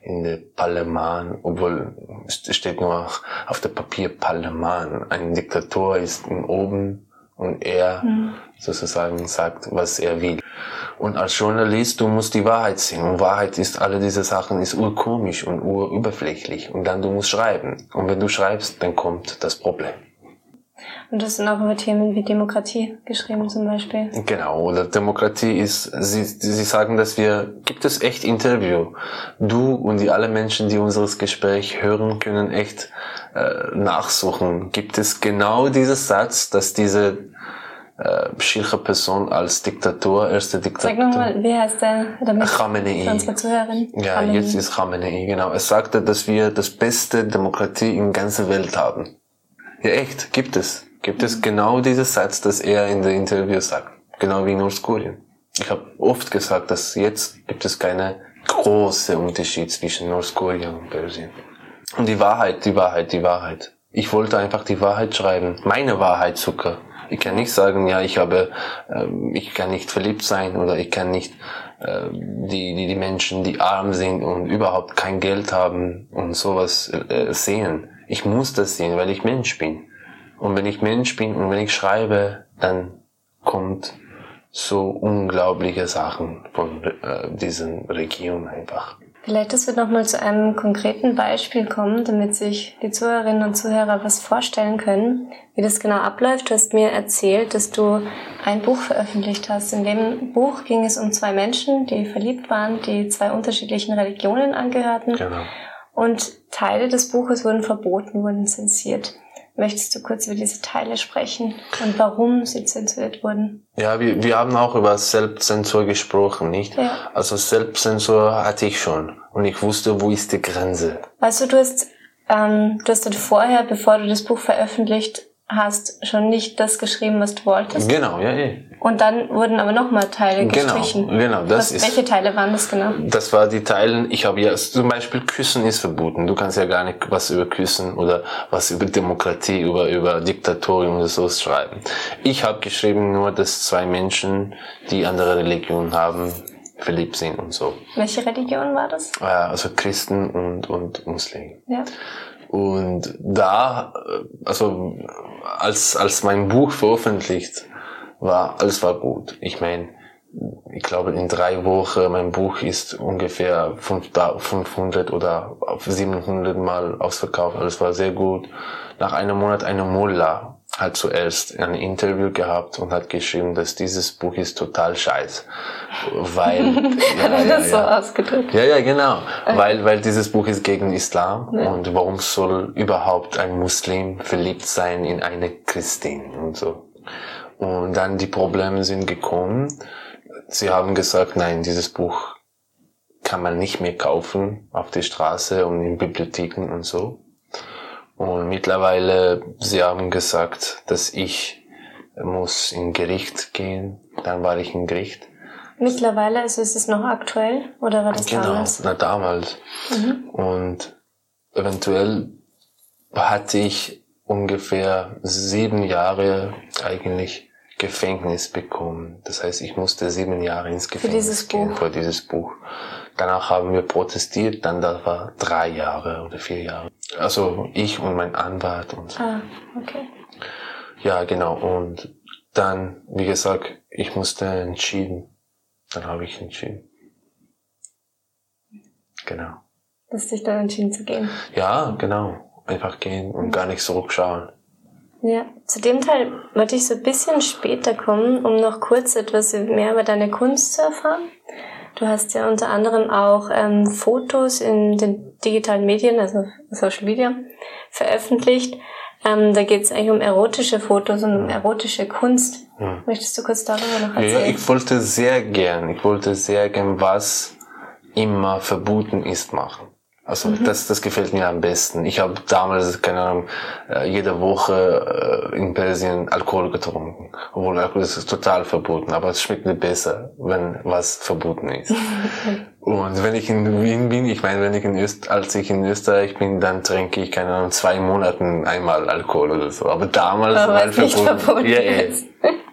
in der Parlament, obwohl es steht nur auf der Papier Parlament. Ein Diktator ist oben und er mhm. sozusagen sagt, was er will. Und als Journalist, du musst die Wahrheit sehen. Und Wahrheit ist, alle diese Sachen ist urkomisch und urüberflächlich. Und dann du musst schreiben. Und wenn du schreibst, dann kommt das Problem. Und das sind auch über Themen wie Demokratie geschrieben zum Beispiel. Genau, oder Demokratie ist, sie, sie sagen, dass wir, gibt es echt Interview. Du und die alle Menschen, die unseres Gespräch hören, können echt äh, nachsuchen. Gibt es genau dieses Satz, dass diese äh, schirche Person als Diktator, erste Diktator. Sag nochmal, wie heißt der? Damit Khamenei. unsere Zuhörerin. Ja, Khamenei. jetzt ist Khamenei, genau. Er sagte, dass wir das beste Demokratie in ganzer Welt haben. Ja, echt, gibt es. Gibt es genau dieses Satz, das er in der Interview sagt. Genau wie in Nordkorea. Ich habe oft gesagt, dass jetzt gibt es keine große Unterschied zwischen Nordkorea und Persien. Und die Wahrheit, die Wahrheit, die Wahrheit. Ich wollte einfach die Wahrheit schreiben. Meine Wahrheit, Zucker. Ich kann nicht sagen, ja, ich habe, äh, ich kann nicht verliebt sein oder ich kann nicht äh, die, die, die Menschen, die arm sind und überhaupt kein Geld haben und sowas äh, sehen. Ich muss das sehen, weil ich Mensch bin. Und wenn ich Mensch bin und wenn ich schreibe, dann kommt so unglaubliche Sachen von äh, diesen Regionen einfach. Vielleicht, dass wir nochmal zu einem konkreten Beispiel kommen, damit sich die Zuhörerinnen und Zuhörer was vorstellen können, wie das genau abläuft. Du hast mir erzählt, dass du ein Buch veröffentlicht hast. In dem Buch ging es um zwei Menschen, die verliebt waren, die zwei unterschiedlichen Religionen angehörten. Genau. Und Teile des Buches wurden verboten, wurden zensiert. Möchtest du kurz über diese Teile sprechen und warum sie zensuriert wurden? Ja, wir, wir haben auch über Selbstzensur gesprochen, nicht? Ja. Also Selbstzensur hatte ich schon und ich wusste, wo ist die Grenze. Weißt du, hast, ähm, du hast vorher, bevor du das Buch veröffentlicht hast, schon nicht das geschrieben, was du wolltest. Genau, ja, eh. Und dann wurden aber nochmal Teile genau, gestrichen. Genau, das was, ist. Welche Teile waren das genau? Das war die Teile, ich habe ja, zum Beispiel Küssen ist verboten. Du kannst ja gar nicht was über Küssen oder was über Demokratie, über, über Diktatorium oder so schreiben. Ich habe geschrieben nur, dass zwei Menschen, die andere Religionen haben, verliebt sind und so. Welche Religion war das? Also Christen und, und Muslimen. Ja. Und da, also als, als mein Buch veröffentlicht war, alles war gut. Ich meine, ich glaube, in drei Wochen, mein Buch ist ungefähr 500 oder 700 Mal ausverkauft. Alles war sehr gut. Nach einem Monat eine Mullah hat zuerst ein Interview gehabt und hat geschrieben, dass dieses Buch ist total scheiß. Weil, ja, hat ja, das ja. so ausgedrückt? Ja, ja, genau. Weil, weil dieses Buch ist gegen Islam ja. und warum soll überhaupt ein Muslim verliebt sein in eine Christin und so. Und dann die Probleme sind gekommen. Sie haben gesagt, nein, dieses Buch kann man nicht mehr kaufen auf der Straße und in Bibliotheken und so. Und mittlerweile, sie haben gesagt, dass ich muss in Gericht gehen. Dann war ich in Gericht. Mittlerweile, also ist es noch aktuell oder war das genau, damals? na damals. Mhm. Und eventuell hatte ich ungefähr sieben Jahre eigentlich Gefängnis bekommen. Das heißt, ich musste sieben Jahre ins Gefängnis dieses gehen Buch. für dieses Buch. Danach haben wir protestiert, dann das war drei Jahre oder vier Jahre. Also ich und mein Anwalt und Ah, okay. ja genau. Und dann, wie gesagt, ich musste entschieden. Dann habe ich entschieden. Genau. Du hast dich dann entschieden zu gehen. Ja, genau. Einfach gehen und gar nicht zurückschauen. Ja, zu dem Teil wollte ich so ein bisschen später kommen, um noch kurz etwas mehr über deine Kunst zu erfahren. Du hast ja unter anderem auch ähm, Fotos in den digitalen Medien, also Social Media, veröffentlicht. Ähm, da geht es eigentlich um erotische Fotos und um erotische Kunst. Möchtest du kurz darüber noch Ja, erzählen? ich wollte sehr gern, ich wollte sehr gern, was immer verboten ist, machen. Also das, das gefällt mir am besten. Ich habe damals, keine Ahnung, äh, jede Woche äh, in Persien Alkohol getrunken. Obwohl Alkohol ist total verboten, aber es schmeckt mir besser, wenn was verboten ist. Und wenn ich in Wien bin, ich meine, wenn ich in Öst als ich in Österreich bin, dann trinke ich, keine Ahnung, zwei Monaten einmal Alkohol oder so. Aber damals Aber war es nicht verboten Ja, ist.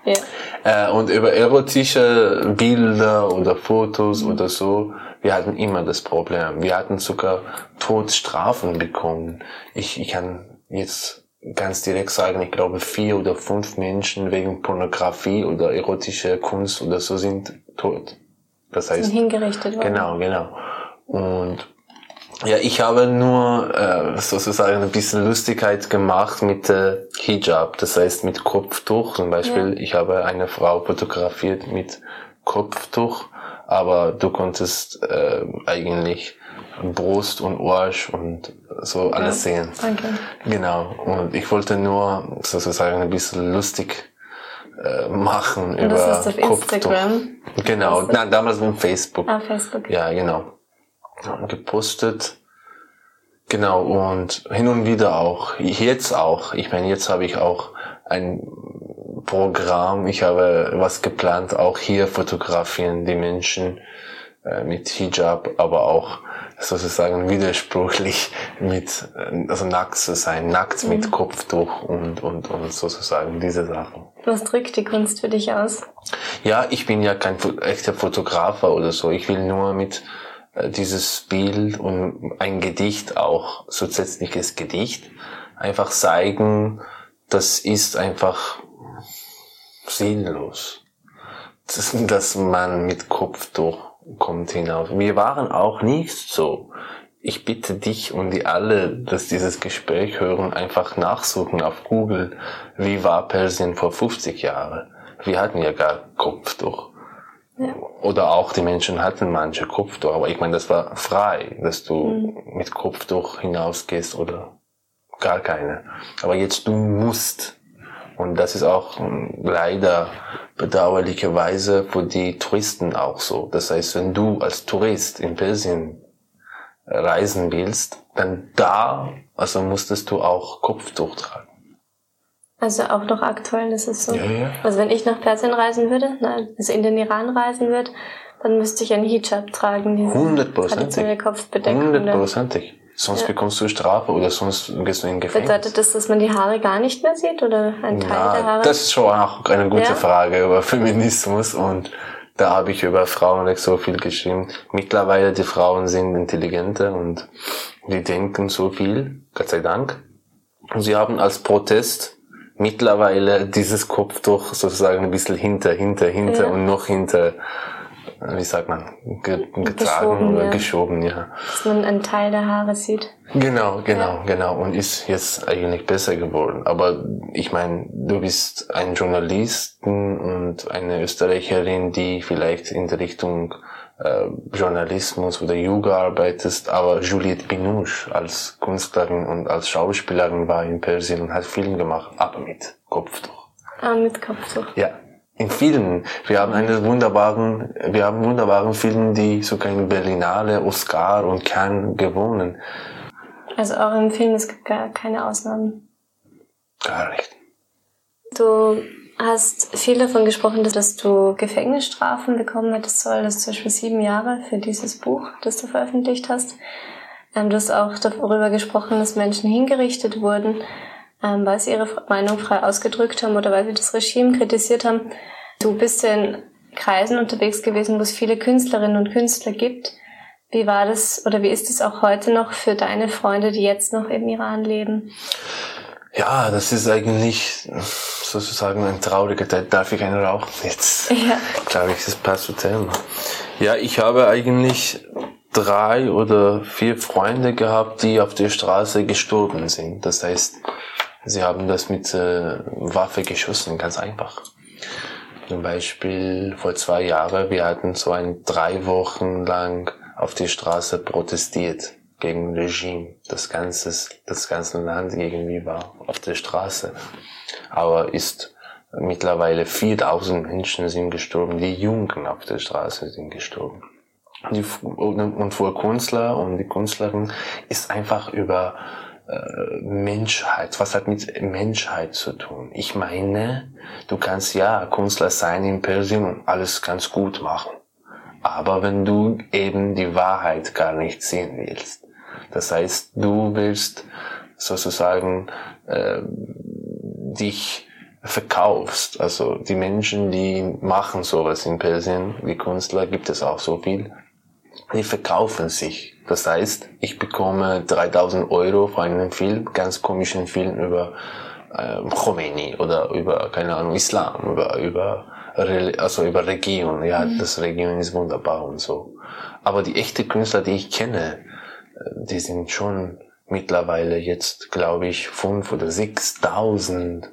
Ja. Äh, und über erotische Bilder oder Fotos oder so, wir hatten immer das Problem. Wir hatten sogar Todesstrafen bekommen. Ich, ich kann jetzt ganz direkt sagen, ich glaube vier oder fünf Menschen wegen Pornografie oder erotischer Kunst oder so sind tot. Das heißt, Sind hingerichtet worden. Genau, genau. Und ja, ich habe nur äh, sozusagen ein bisschen Lustigkeit gemacht mit äh, Hijab, das heißt mit Kopftuch. Zum Beispiel, ich habe eine Frau fotografiert mit Kopftuch, aber du konntest äh, eigentlich Brust und Arsch und so alles sehen. Danke. Genau. Und ich wollte nur sozusagen ein bisschen lustig äh, machen Und über das ist auf Kopftuch. Instagram. Genau, na, damals auf Facebook. Ah, Facebook. Ja, genau. Gepostet. Genau, und hin und wieder auch. Jetzt auch. Ich meine, jetzt habe ich auch ein Programm. Ich habe was geplant, auch hier fotografieren die Menschen äh, mit Hijab, aber auch sozusagen widersprüchlich mit, äh, also nackt zu sein, nackt mit Kopftuch und, und, und sozusagen diese Sachen. Was drückt die Kunst für dich aus? Ja, ich bin ja kein echter Fotografer oder so. Ich will nur mit dieses Bild und ein Gedicht auch, zusätzliches Gedicht, einfach zeigen, das ist einfach sinnlos. Das, dass man mit Kopftuch kommt hinaus. Wir waren auch nicht so. Ich bitte dich und die alle, dass dieses Gespräch hören, einfach nachsuchen auf Google, wie war Persien vor 50 Jahren. Wir hatten ja gar Kopftuch. Ja. Oder auch die Menschen hatten manche Kopftuch, aber ich meine, das war frei, dass du mit Kopftuch hinausgehst oder gar keine. Aber jetzt du musst. Und das ist auch ähm, leider bedauerlicherweise für die Touristen auch so. Das heißt, wenn du als Tourist in Persien reisen willst, dann da, also musstest du auch Kopftuch tragen. Also auch noch aktuell ist es so. Ja, ja. Also wenn ich nach Persien reisen würde, nein, also in den Iran reisen würde, dann müsste ich einen Hijab tragen, diese Hundertprozentig. traditionelle Kopfbedeckung. Hundertprozentig. Sonst Ja. bekommst du Strafe oder sonst gehst du in Gefängnis. Bedeutet das, dass man die Haare gar nicht mehr sieht oder ein Teil der Na, Haare? das ist schon auch eine gute. Frage über Feminismus und da habe ich über Frauenrecht so viel geschrieben. Mittlerweile die Frauen sind intelligenter und die denken so viel, Gott sei Dank. Und sie haben als Protest mittlerweile dieses Kopftuch sozusagen ein bisschen hinter, hinter, hinter Ja. und noch hinter, wie sagt man, ge getragen Geschoben, oder ja. geschoben, ja. dass man einen Teil der Haare sieht. Genau, genau, genau. Und ist jetzt eigentlich besser geworden. Aber ich meine, du bist ein Journalisten und eine Österreicherin, die vielleicht in der Richtung äh, Journalismus oder Yoga arbeitest, aber Juliette Binoche als Künstlerin und als Schauspielerin war in Persien und hat Film gemacht, aber mit Kopftuch. Ah, mit Kopftuch. Ja, in Filmen. Wir haben einen wunderbaren, wir haben wunderbaren Film, die sogar in Berlinale, Oscar und Cannes gewonnen. Also auch im Film, es gibt gar keine Ausnahmen. Gar nicht. Du hast viel davon gesprochen, dass du Gefängnisstrafen bekommen hättest soll, das zum Beispiel sieben Jahre für dieses Buch, das du veröffentlicht hast. Ähm, du hast auch darüber gesprochen, dass Menschen hingerichtet wurden, ähm, weil sie ihre Meinung frei ausgedrückt haben oder weil sie das Regime kritisiert haben. Du bist in Kreisen unterwegs gewesen, wo es viele Künstlerinnen und Künstler gibt. Wie war das oder wie ist es auch heute noch für deine Freunde, die jetzt noch im Iran leben? Ja, das ist eigentlich sozusagen ein trauriger Teil. Darf ich einen rauchen jetzt? Ja. Glaube ich, das passt zu Thema. Ja, ich habe eigentlich drei oder vier Freunde gehabt, die auf der Straße gestorben sind. Das heißt, sie haben das mit äh, Waffe geschossen, ganz einfach. Zum Beispiel vor zwei Jahren, wir hatten so ein drei Wochen lang auf die Straße protestiert gegen Regime. Das ganze, das ganze Land irgendwie war auf der Straße. Aber ist mittlerweile 4000 Menschen sind gestorben. Die Jungen auf der Straße sind gestorben. Die, und vor Künstler und die Künstlerin ist einfach über äh, Menschheit, was hat mit Menschheit zu tun? Ich meine, du kannst ja Künstler sein in Persien und alles ganz gut machen. Aber wenn du eben die Wahrheit gar nicht sehen willst, das heißt, du willst sozusagen äh, dich verkaufst. Also die Menschen, die machen sowas in Persien, die Künstler, gibt es auch so viel, die verkaufen sich. Das heißt, ich bekomme 3000 Euro für einen Film, ganz komischen Film über äh, Khomeini oder über, keine Ahnung, Islam, über, über, also über Region. Ja, mhm. das Region ist wunderbar und so. Aber die echten Künstler, die ich kenne, die sind schon mittlerweile jetzt, glaube ich, fünf oder sechstausend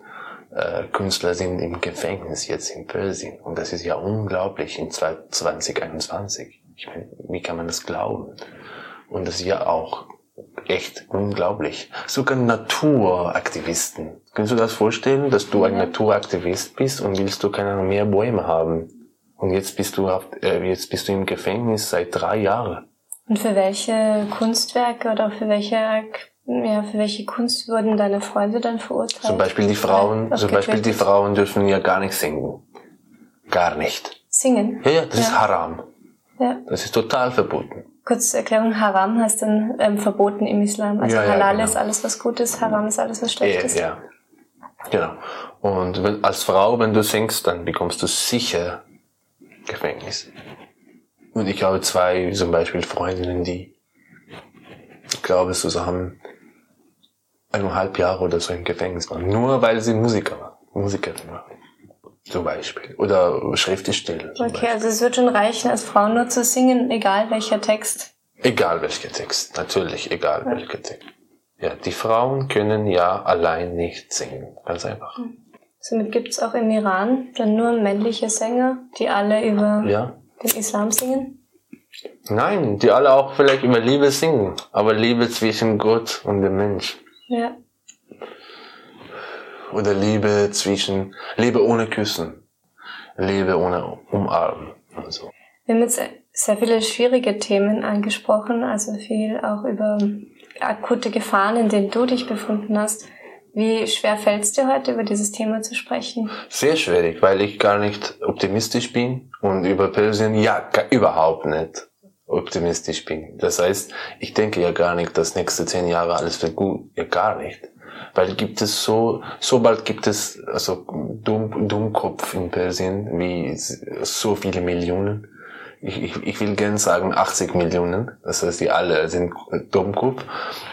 äh, Künstler sind im Gefängnis jetzt in Persien. Und das ist ja unglaublich in 2021. Ich meine, wie kann man das glauben? Und das ist ja auch echt unglaublich. Sogar Naturaktivisten. Kannst du das vorstellen, dass du ein Naturaktivist bist und willst du keine mehr Bäume haben? Und jetzt bist du auf, äh, jetzt bist du im Gefängnis seit drei Jahren. Und für welche Kunstwerke oder für welche, ja, für welche Kunst wurden deine Freunde dann verurteilt? Zum Beispiel die Frauen, zum Beispiel die Frauen dürfen ja gar nicht singen. Gar nicht. Singen? Ja, ja, das ja. ist Haram. Ja. Das ist total verboten. Kurze Erklärung, Haram heißt dann ähm, verboten im Islam. Also ja, ja, Halal genau. ist alles, was gut ist, Haram ist alles, was schlecht ist. Ja, genau. Und wenn, als Frau, wenn du singst, dann bekommst du sicher Gefängnis. Und ich habe zwei zum Beispiel Freundinnen, die, ich glaube, zusammen eineinhalb Jahre oder so im Gefängnis waren. Nur weil sie Musiker waren, Musikerin waren. Zum Beispiel. Oder Schriftsteller. Okay, Beispiel. also es wird schon reichen, als Frau nur zu singen, egal welcher Text. Egal welcher Text, natürlich, egal ja. welcher Text. Ja, die Frauen können ja allein nicht singen. Ganz einfach. Somit gibt es auch im Iran dann nur männliche Sänger, die alle über ja den Islam singen? Nein, die alle auch vielleicht über Liebe singen, aber Liebe zwischen Gott und dem Mensch. Ja. Oder Liebe zwischen, Liebe ohne Küssen, Liebe ohne Umarmen und so. Wir haben jetzt sehr viele schwierige Themen angesprochen, also viel auch über akute Gefahren, in denen du dich befunden hast. Wie schwer fällt es dir heute, über dieses Thema zu sprechen? Sehr schwierig, weil ich gar nicht optimistisch bin und über Persien ja überhaupt nicht optimistisch bin. Das heißt, ich denke ja gar nicht, dass nächste zehn Jahre alles wird gut. Ja, gar nicht. Weil gibt es so, so bald gibt es also Dumm, Dummkopf in Persien wie so viele Millionen ich, ich, ich will gern sagen 80 Millionen, das heißt, die alle sind Dummkopf,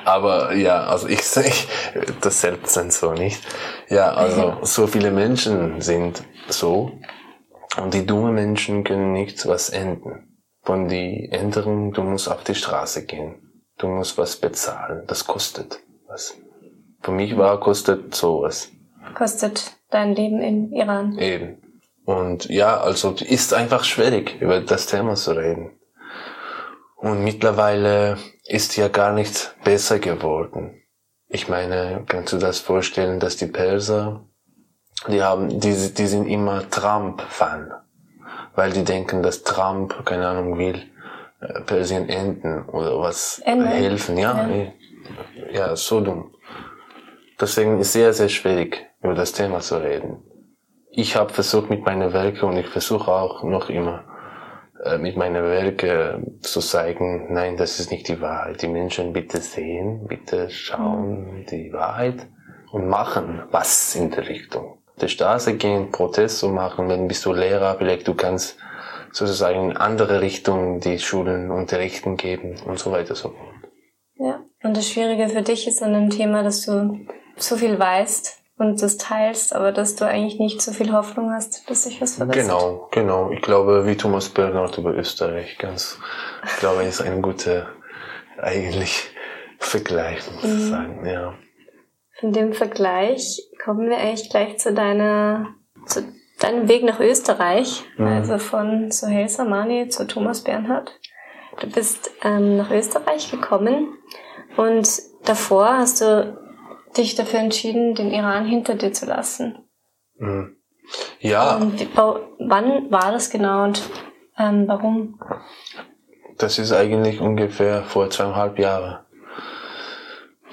aber ja, also ich sehe das selbst sind so nicht. Ja, also so viele Menschen sind so und die dummen Menschen können nichts was enden. Von die Änderungen, du musst auf die Straße gehen, du musst was bezahlen, das kostet was. Für mich war kostet sowas. Kostet dein Leben in Iran? Eben. Und ja, also ist einfach schwierig, über das Thema zu reden. Und mittlerweile ist ja gar nichts besser geworden. Ich meine, kannst du das vorstellen, dass die Perser die haben, die, die sind immer Trump-Fan. Weil die denken, dass Trump, keine Ahnung, will äh, Persien enden oder was Enden? helfen. Ja, Ja. ja. ja, so dumm. Deswegen ist sehr, sehr schwierig, über das Thema zu reden. Ich habe versucht mit meinen Werken und ich versuche auch noch immer äh, mit meinen Werken zu zeigen, nein, das ist nicht die Wahrheit. Die Menschen bitte sehen, bitte schauen die Wahrheit und machen was in der Richtung. Der Straße gehen, Protest zu machen, wenn bist du Lehrer, vielleicht du kannst sozusagen in andere Richtungen die Schulen unterrichten geben und so weiter so. Ja. Und das Schwierige für dich ist an dem Thema, dass du so viel weißt und das teilst, aber dass du eigentlich nicht so viel Hoffnung hast, dass sich was verbessert. Genau, genau. Ich glaube, wie Thomas Bernhard über Österreich, ganz, ich glaube, ist ein guter, eigentlich, Vergleich, muss ich sagen, ja. Von dem Vergleich kommen wir eigentlich gleich zu deiner, zu deinem Weg nach Österreich, Mhm. also von Sohail Samani zu Thomas Bernhard. Du bist ähm, nach Österreich gekommen und davor hast du dich dafür entschieden, den Iran hinter dir zu lassen. Mhm. Ja, Und wann war das genau und ähm, warum? das ist eigentlich ungefähr vor zweieinhalb Jahren.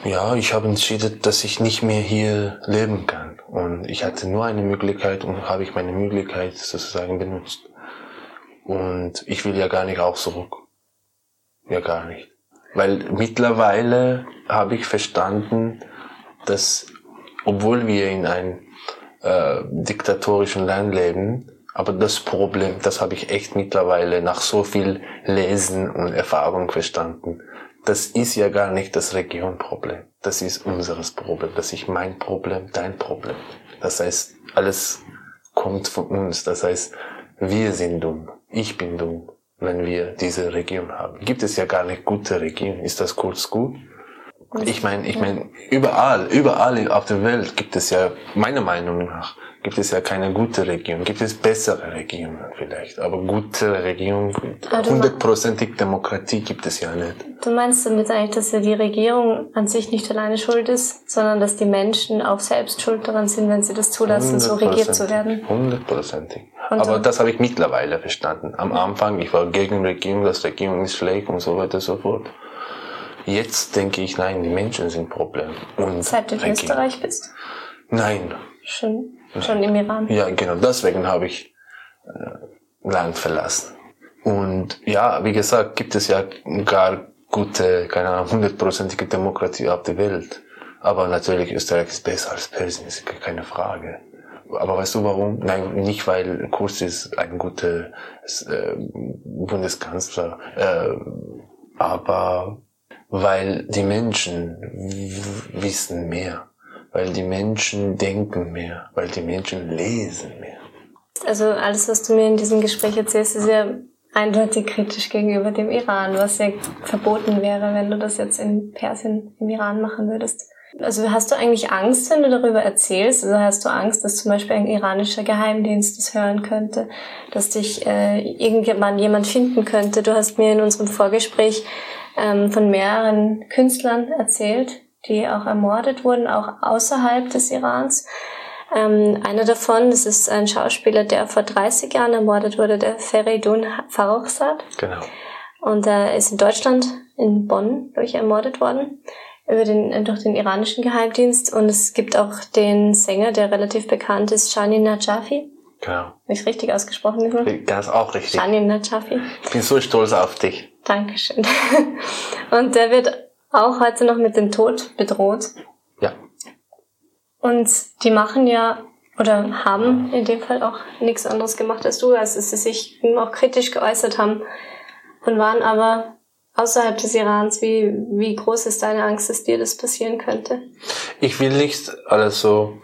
Ja, ich habe entschieden, dass ich nicht mehr hier leben kann. Und ich hatte nur eine Möglichkeit und habe ich meine Möglichkeit sozusagen benutzt. Und ich will ja gar nicht auch zurück. Ja, gar nicht. Weil mittlerweile habe ich verstanden, dass obwohl wir in einem äh, diktatorischen Land leben, aber das Problem, das habe ich echt mittlerweile nach so viel Lesen und Erfahrung verstanden. Das ist ja gar nicht das Regionproblem. Das ist unseres Problem. Das ist mein Problem, dein Problem. Das heißt, alles kommt von uns. Das heißt, wir sind dumm. Ich bin dumm, wenn wir diese Region haben. Gibt es ja gar nicht gute Region. Ist das kurz gut? Ich meine, ich meine, überall, überall auf der Welt gibt es ja, meiner Meinung nach, gibt es ja keine gute Region. Gibt es bessere Regionen vielleicht, aber gute Aber du- hundertprozentig Demokratie gibt es ja nicht. Du meinst damit eigentlich, dass ja die Regierung an sich nicht alleine schuld ist, sondern dass die Menschen auch selbst schuld daran sind, wenn sie das zulassen, so regiert zu werden? Hundertprozentig. Und Aber das habe ich mittlerweile verstanden. Am Anfang, ich war gegen Regierung, das Regierung ist schlecht und so weiter und so fort. Jetzt denke ich, nein, die Menschen sind Problem. Und Seit du in Regierung. Österreich bist? Nein, Schon, schon im Iran? Ja, genau, deswegen habe ich äh, Land verlassen. Und ja, wie gesagt, gibt es ja gar gute, keine Ahnung, hundertprozentige Demokratie auf der Welt. Aber natürlich, Österreich ist besser als Persien, ist keine Frage. Aber weißt du warum? Nein, nicht weil Kurz ist ein guter äh, Bundeskanzler, äh, aber weil die Menschen wissen mehr, weil die Menschen denken mehr, weil die Menschen lesen mehr. Also alles, was du mir in diesem Gespräch erzählst, ist ja eindeutig kritisch gegenüber dem Iran, was ja verboten wäre, wenn du das jetzt in Persien, im Iran machen würdest. Also hast du eigentlich Angst, wenn du darüber erzählst? Also hast du Angst, dass zum Beispiel ein iranischer Geheimdienst das hören könnte, dass dich äh, irgendjemand jemand finden könnte? Du hast mir in unserem Vorgespräch ähm, von mehreren Künstlern erzählt, die auch ermordet wurden, auch außerhalb des Irans. Ähm, einer davon, das ist ein Schauspieler, der vor 30 Jahren ermordet wurde, der Feridun Farrokhzad. Genau. Und er ist in Deutschland, in Bonn, ich, ermordet worden über den, durch den iranischen Geheimdienst. Und es gibt auch den Sänger, der relativ bekannt ist, Shani Najafi. Genau. Habe ich richtig ausgesprochen? Das ist auch richtig. Shani Najafi. Ich bin so stolz auf dich. Dankeschön. Und der wird auch heute noch mit dem Tod bedroht. Ja. Und die machen ja oder haben in dem Fall auch nichts anderes gemacht als du, als dass sie sich auch kritisch geäußert haben und waren aber außerhalb des Irans. Wie, wie groß ist deine Angst, dass dir das passieren könnte? Ich will nicht alles so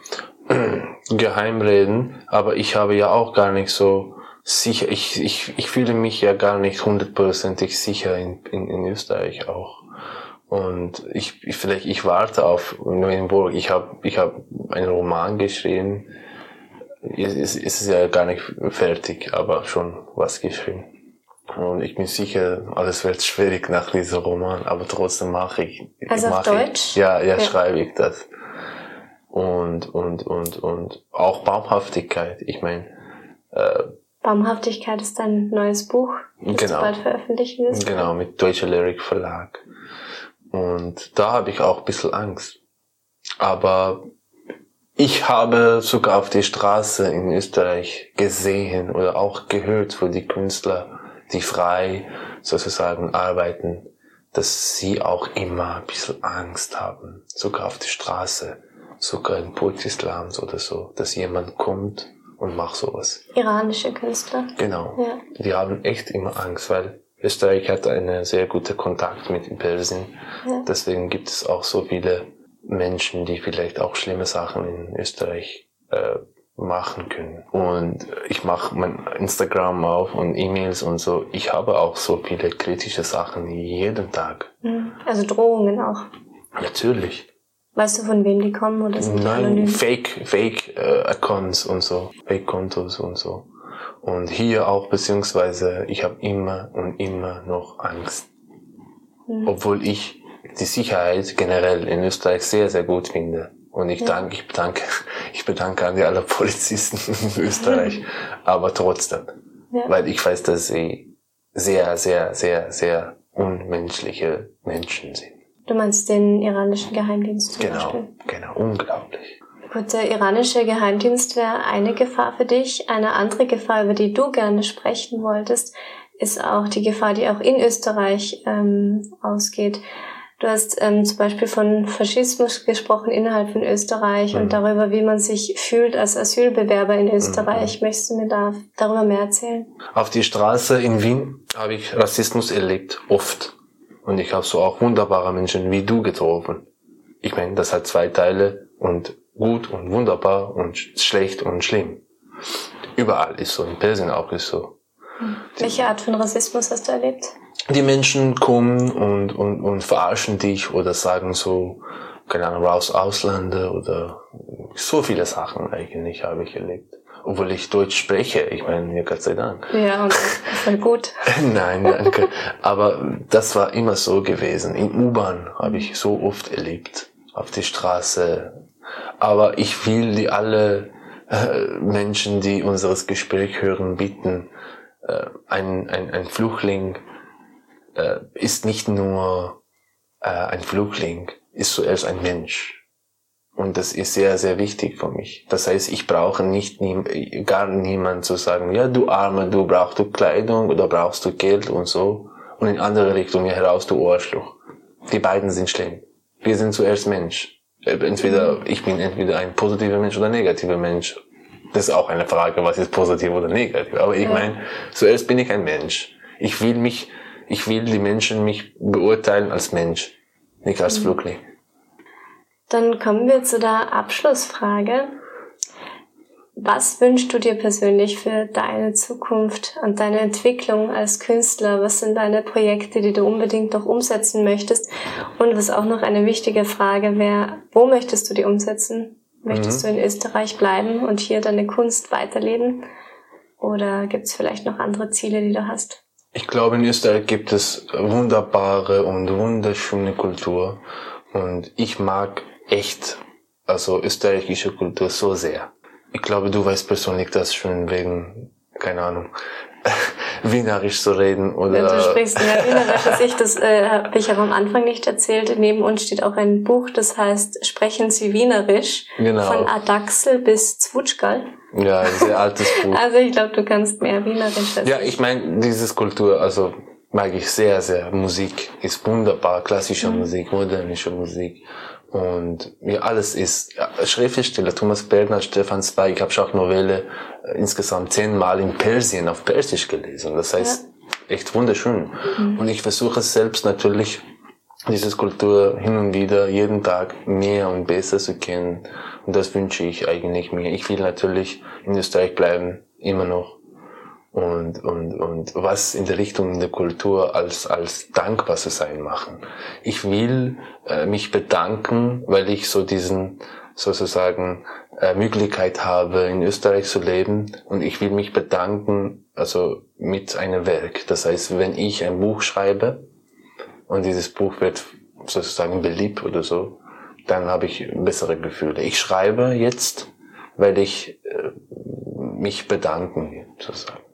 geheim reden, aber ich habe ja auch gar nicht so sicher, ich, ich, ich fühle mich ja gar nicht hundertprozentig sicher in, in, in Österreich auch. Und ich, ich vielleicht ich warte auf Neuenburg. Ich habe ich habe einen Roman geschrieben. Es ist, es ist ja gar nicht fertig, aber schon was geschrieben. Und ich bin sicher, alles wird schwierig nach diesem Roman, aber trotzdem mache ich. Also auf mache Deutsch? Ich, ja, ja, Ja. schreibe ich das. und, und, und, und auch Baumhaftigkeit. Ich meine, äh, Baumhaftigkeit ist dein neues Buch, das genau, du bald veröffentlichen wirst. Genau, mit Deutscher Lyric Verlag. Und da habe ich auch ein bisschen Angst. Aber ich habe sogar auf die Straße in Österreich gesehen oder auch gehört, wo die Künstler, die frei sozusagen arbeiten, dass sie auch immer ein bisschen Angst haben, sogar auf die Straße, sogar in Islams oder so, dass jemand kommt und macht sowas. Iranische Künstler. Genau. Ja. Die haben echt immer Angst, weil Österreich hat einen sehr guten Kontakt mit Persien. Ja. Deswegen gibt es auch so viele Menschen, die vielleicht auch schlimme Sachen in Österreich äh, machen können. Und ich mache mein Instagram auf und E-Mails und so. Ich habe auch so viele kritische Sachen jeden Tag. Mhm. Also Drohungen auch. Natürlich. Weißt du, von wem die kommen oder sind Nein, anonym? Fake, Fake äh, Accounts und so, Fake Kontos und so. Und hier auch beziehungsweise ich habe immer und immer noch Angst, mhm. obwohl ich die Sicherheit generell in Österreich sehr sehr gut finde. Und ich ja. danke, ich bedanke, ich bedanke an die alle Polizisten in Österreich, aber trotzdem, ja. weil ich weiß, dass sie sehr, sehr, sehr, sehr unmenschliche Menschen sind. Du meinst den iranischen Geheimdienst zum genau, Beispiel? Genau, unglaublich. Gut, der iranische Geheimdienst wäre eine Gefahr für dich. Eine andere Gefahr, über die du gerne sprechen wolltest, ist auch die Gefahr, die auch in Österreich ähm, ausgeht. Du hast ähm, zum Beispiel von Faschismus gesprochen innerhalb von Österreich mhm. und darüber, wie man sich fühlt als Asylbewerber in Österreich. Mhm. Möchtest du mir da darüber mehr erzählen? Auf die Straße in Wien habe ich Rassismus erlebt, oft. Und ich habe so auch wunderbare Menschen wie du getroffen. Ich meine, das hat zwei Teile und gut und wunderbar und schlecht und schlimm. Überall ist so, in Persien auch ist so. Welche Art von Rassismus hast du erlebt? die Menschen kommen und, und, und verarschen dich oder sagen so, keine Ahnung, raus Auslande oder so viele Sachen eigentlich habe ich erlebt. Obwohl ich Deutsch spreche, ich meine, mir Gott sei Dank. Ja, und voll gut. Nein, danke. Aber das war immer so gewesen. In U-Bahn habe ich so oft erlebt, auf die Straße. Aber ich will die alle äh, Menschen, die unseres Gespräch hören, bitten, äh, ein, ein, ein Flüchtling äh, ist nicht nur äh, ein Flüchtling, ist zuerst ein Mensch. Und das ist sehr, sehr wichtig für mich. Das heißt, ich brauche nicht nie, gar niemand zu sagen, ja, du Arme, du brauchst du Kleidung oder brauchst du Geld und so. Und in andere Richtung, ja, heraus, du Arschloch. Die beiden sind schlimm. Wir sind zuerst Mensch. Äh, entweder, ich bin entweder ein positiver Mensch oder ein negativer Mensch. Das ist auch eine Frage, was ist positiv oder negativ. Aber ich meine, zuerst bin ich ein Mensch. Ich will mich ich will die Menschen mich beurteilen als Mensch, nicht als mhm. Dann kommen wir zu der Abschlussfrage. Was wünschst du dir persönlich für deine Zukunft und deine Entwicklung als Künstler? Was sind deine Projekte, die du unbedingt noch umsetzen möchtest? Und was auch noch eine wichtige Frage wäre, wo möchtest du die umsetzen? Möchtest mhm. du in Österreich bleiben und hier deine Kunst weiterleben? Oder gibt es vielleicht noch andere Ziele, die du hast? Ich glaube, in Österreich gibt es wunderbare und wunderschöne Kultur. Und ich mag echt, also österreichische Kultur so sehr. Ich glaube, du weißt persönlich das schon wegen, keine Ahnung, Wienerisch zu reden oder. Du sprichst mehr Wienerisch als ich, das äh, habe ich aber am Anfang nicht erzählt. Neben uns steht auch ein Buch, das heißt Sprechen Sie Wienerisch. Genau. Von Adaxel bis Zwutschgal. Ja, ein sehr altes Buch. also ich glaube, du kannst mehr Wienerisch als Ja, ich meine, dieses Kultur, also mag ich sehr, sehr. Musik ist wunderbar, klassische mhm. Musik, modernische Musik. Und ja, alles ist ja, Schriftsteller, Thomas Bergner, Stefan Zweig, ich habe auch Novelle äh, insgesamt zehnmal in Persien auf Persisch gelesen. Das heißt, ja. echt wunderschön. Mhm. Und ich versuche selbst natürlich, diese Kultur hin und wieder jeden Tag mehr und besser zu kennen. Und das wünsche ich eigentlich mir. Ich will natürlich in Österreich bleiben, immer noch und, und, und was in der Richtung der Kultur als, als dankbar zu sein machen. Ich will äh, mich bedanken, weil ich so diesen sozusagen äh, Möglichkeit habe, in Österreich zu leben und ich will mich bedanken, also mit einem Werk. Das heißt, wenn ich ein Buch schreibe und dieses Buch wird sozusagen beliebt oder so, dann habe ich bessere Gefühle. Ich schreibe jetzt, weil ich äh, mich bedanken sozusagen.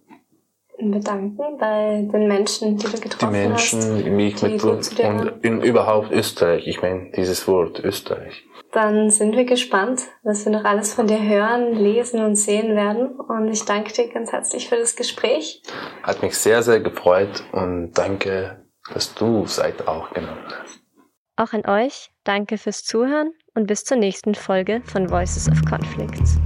Bedanken bei den Menschen, die du getroffen hast. Die Menschen, hast, mich mit und in, überhaupt Österreich. Ich meine dieses Wort Österreich. Dann sind wir gespannt, was wir noch alles von dir hören, lesen und sehen werden. Und ich danke dir ganz herzlich für das Gespräch. Hat mich sehr, sehr gefreut und danke, dass du Zeit auch genommen hast. Auch an euch, danke fürs Zuhören und bis zur nächsten Folge von Voices of Conflicts.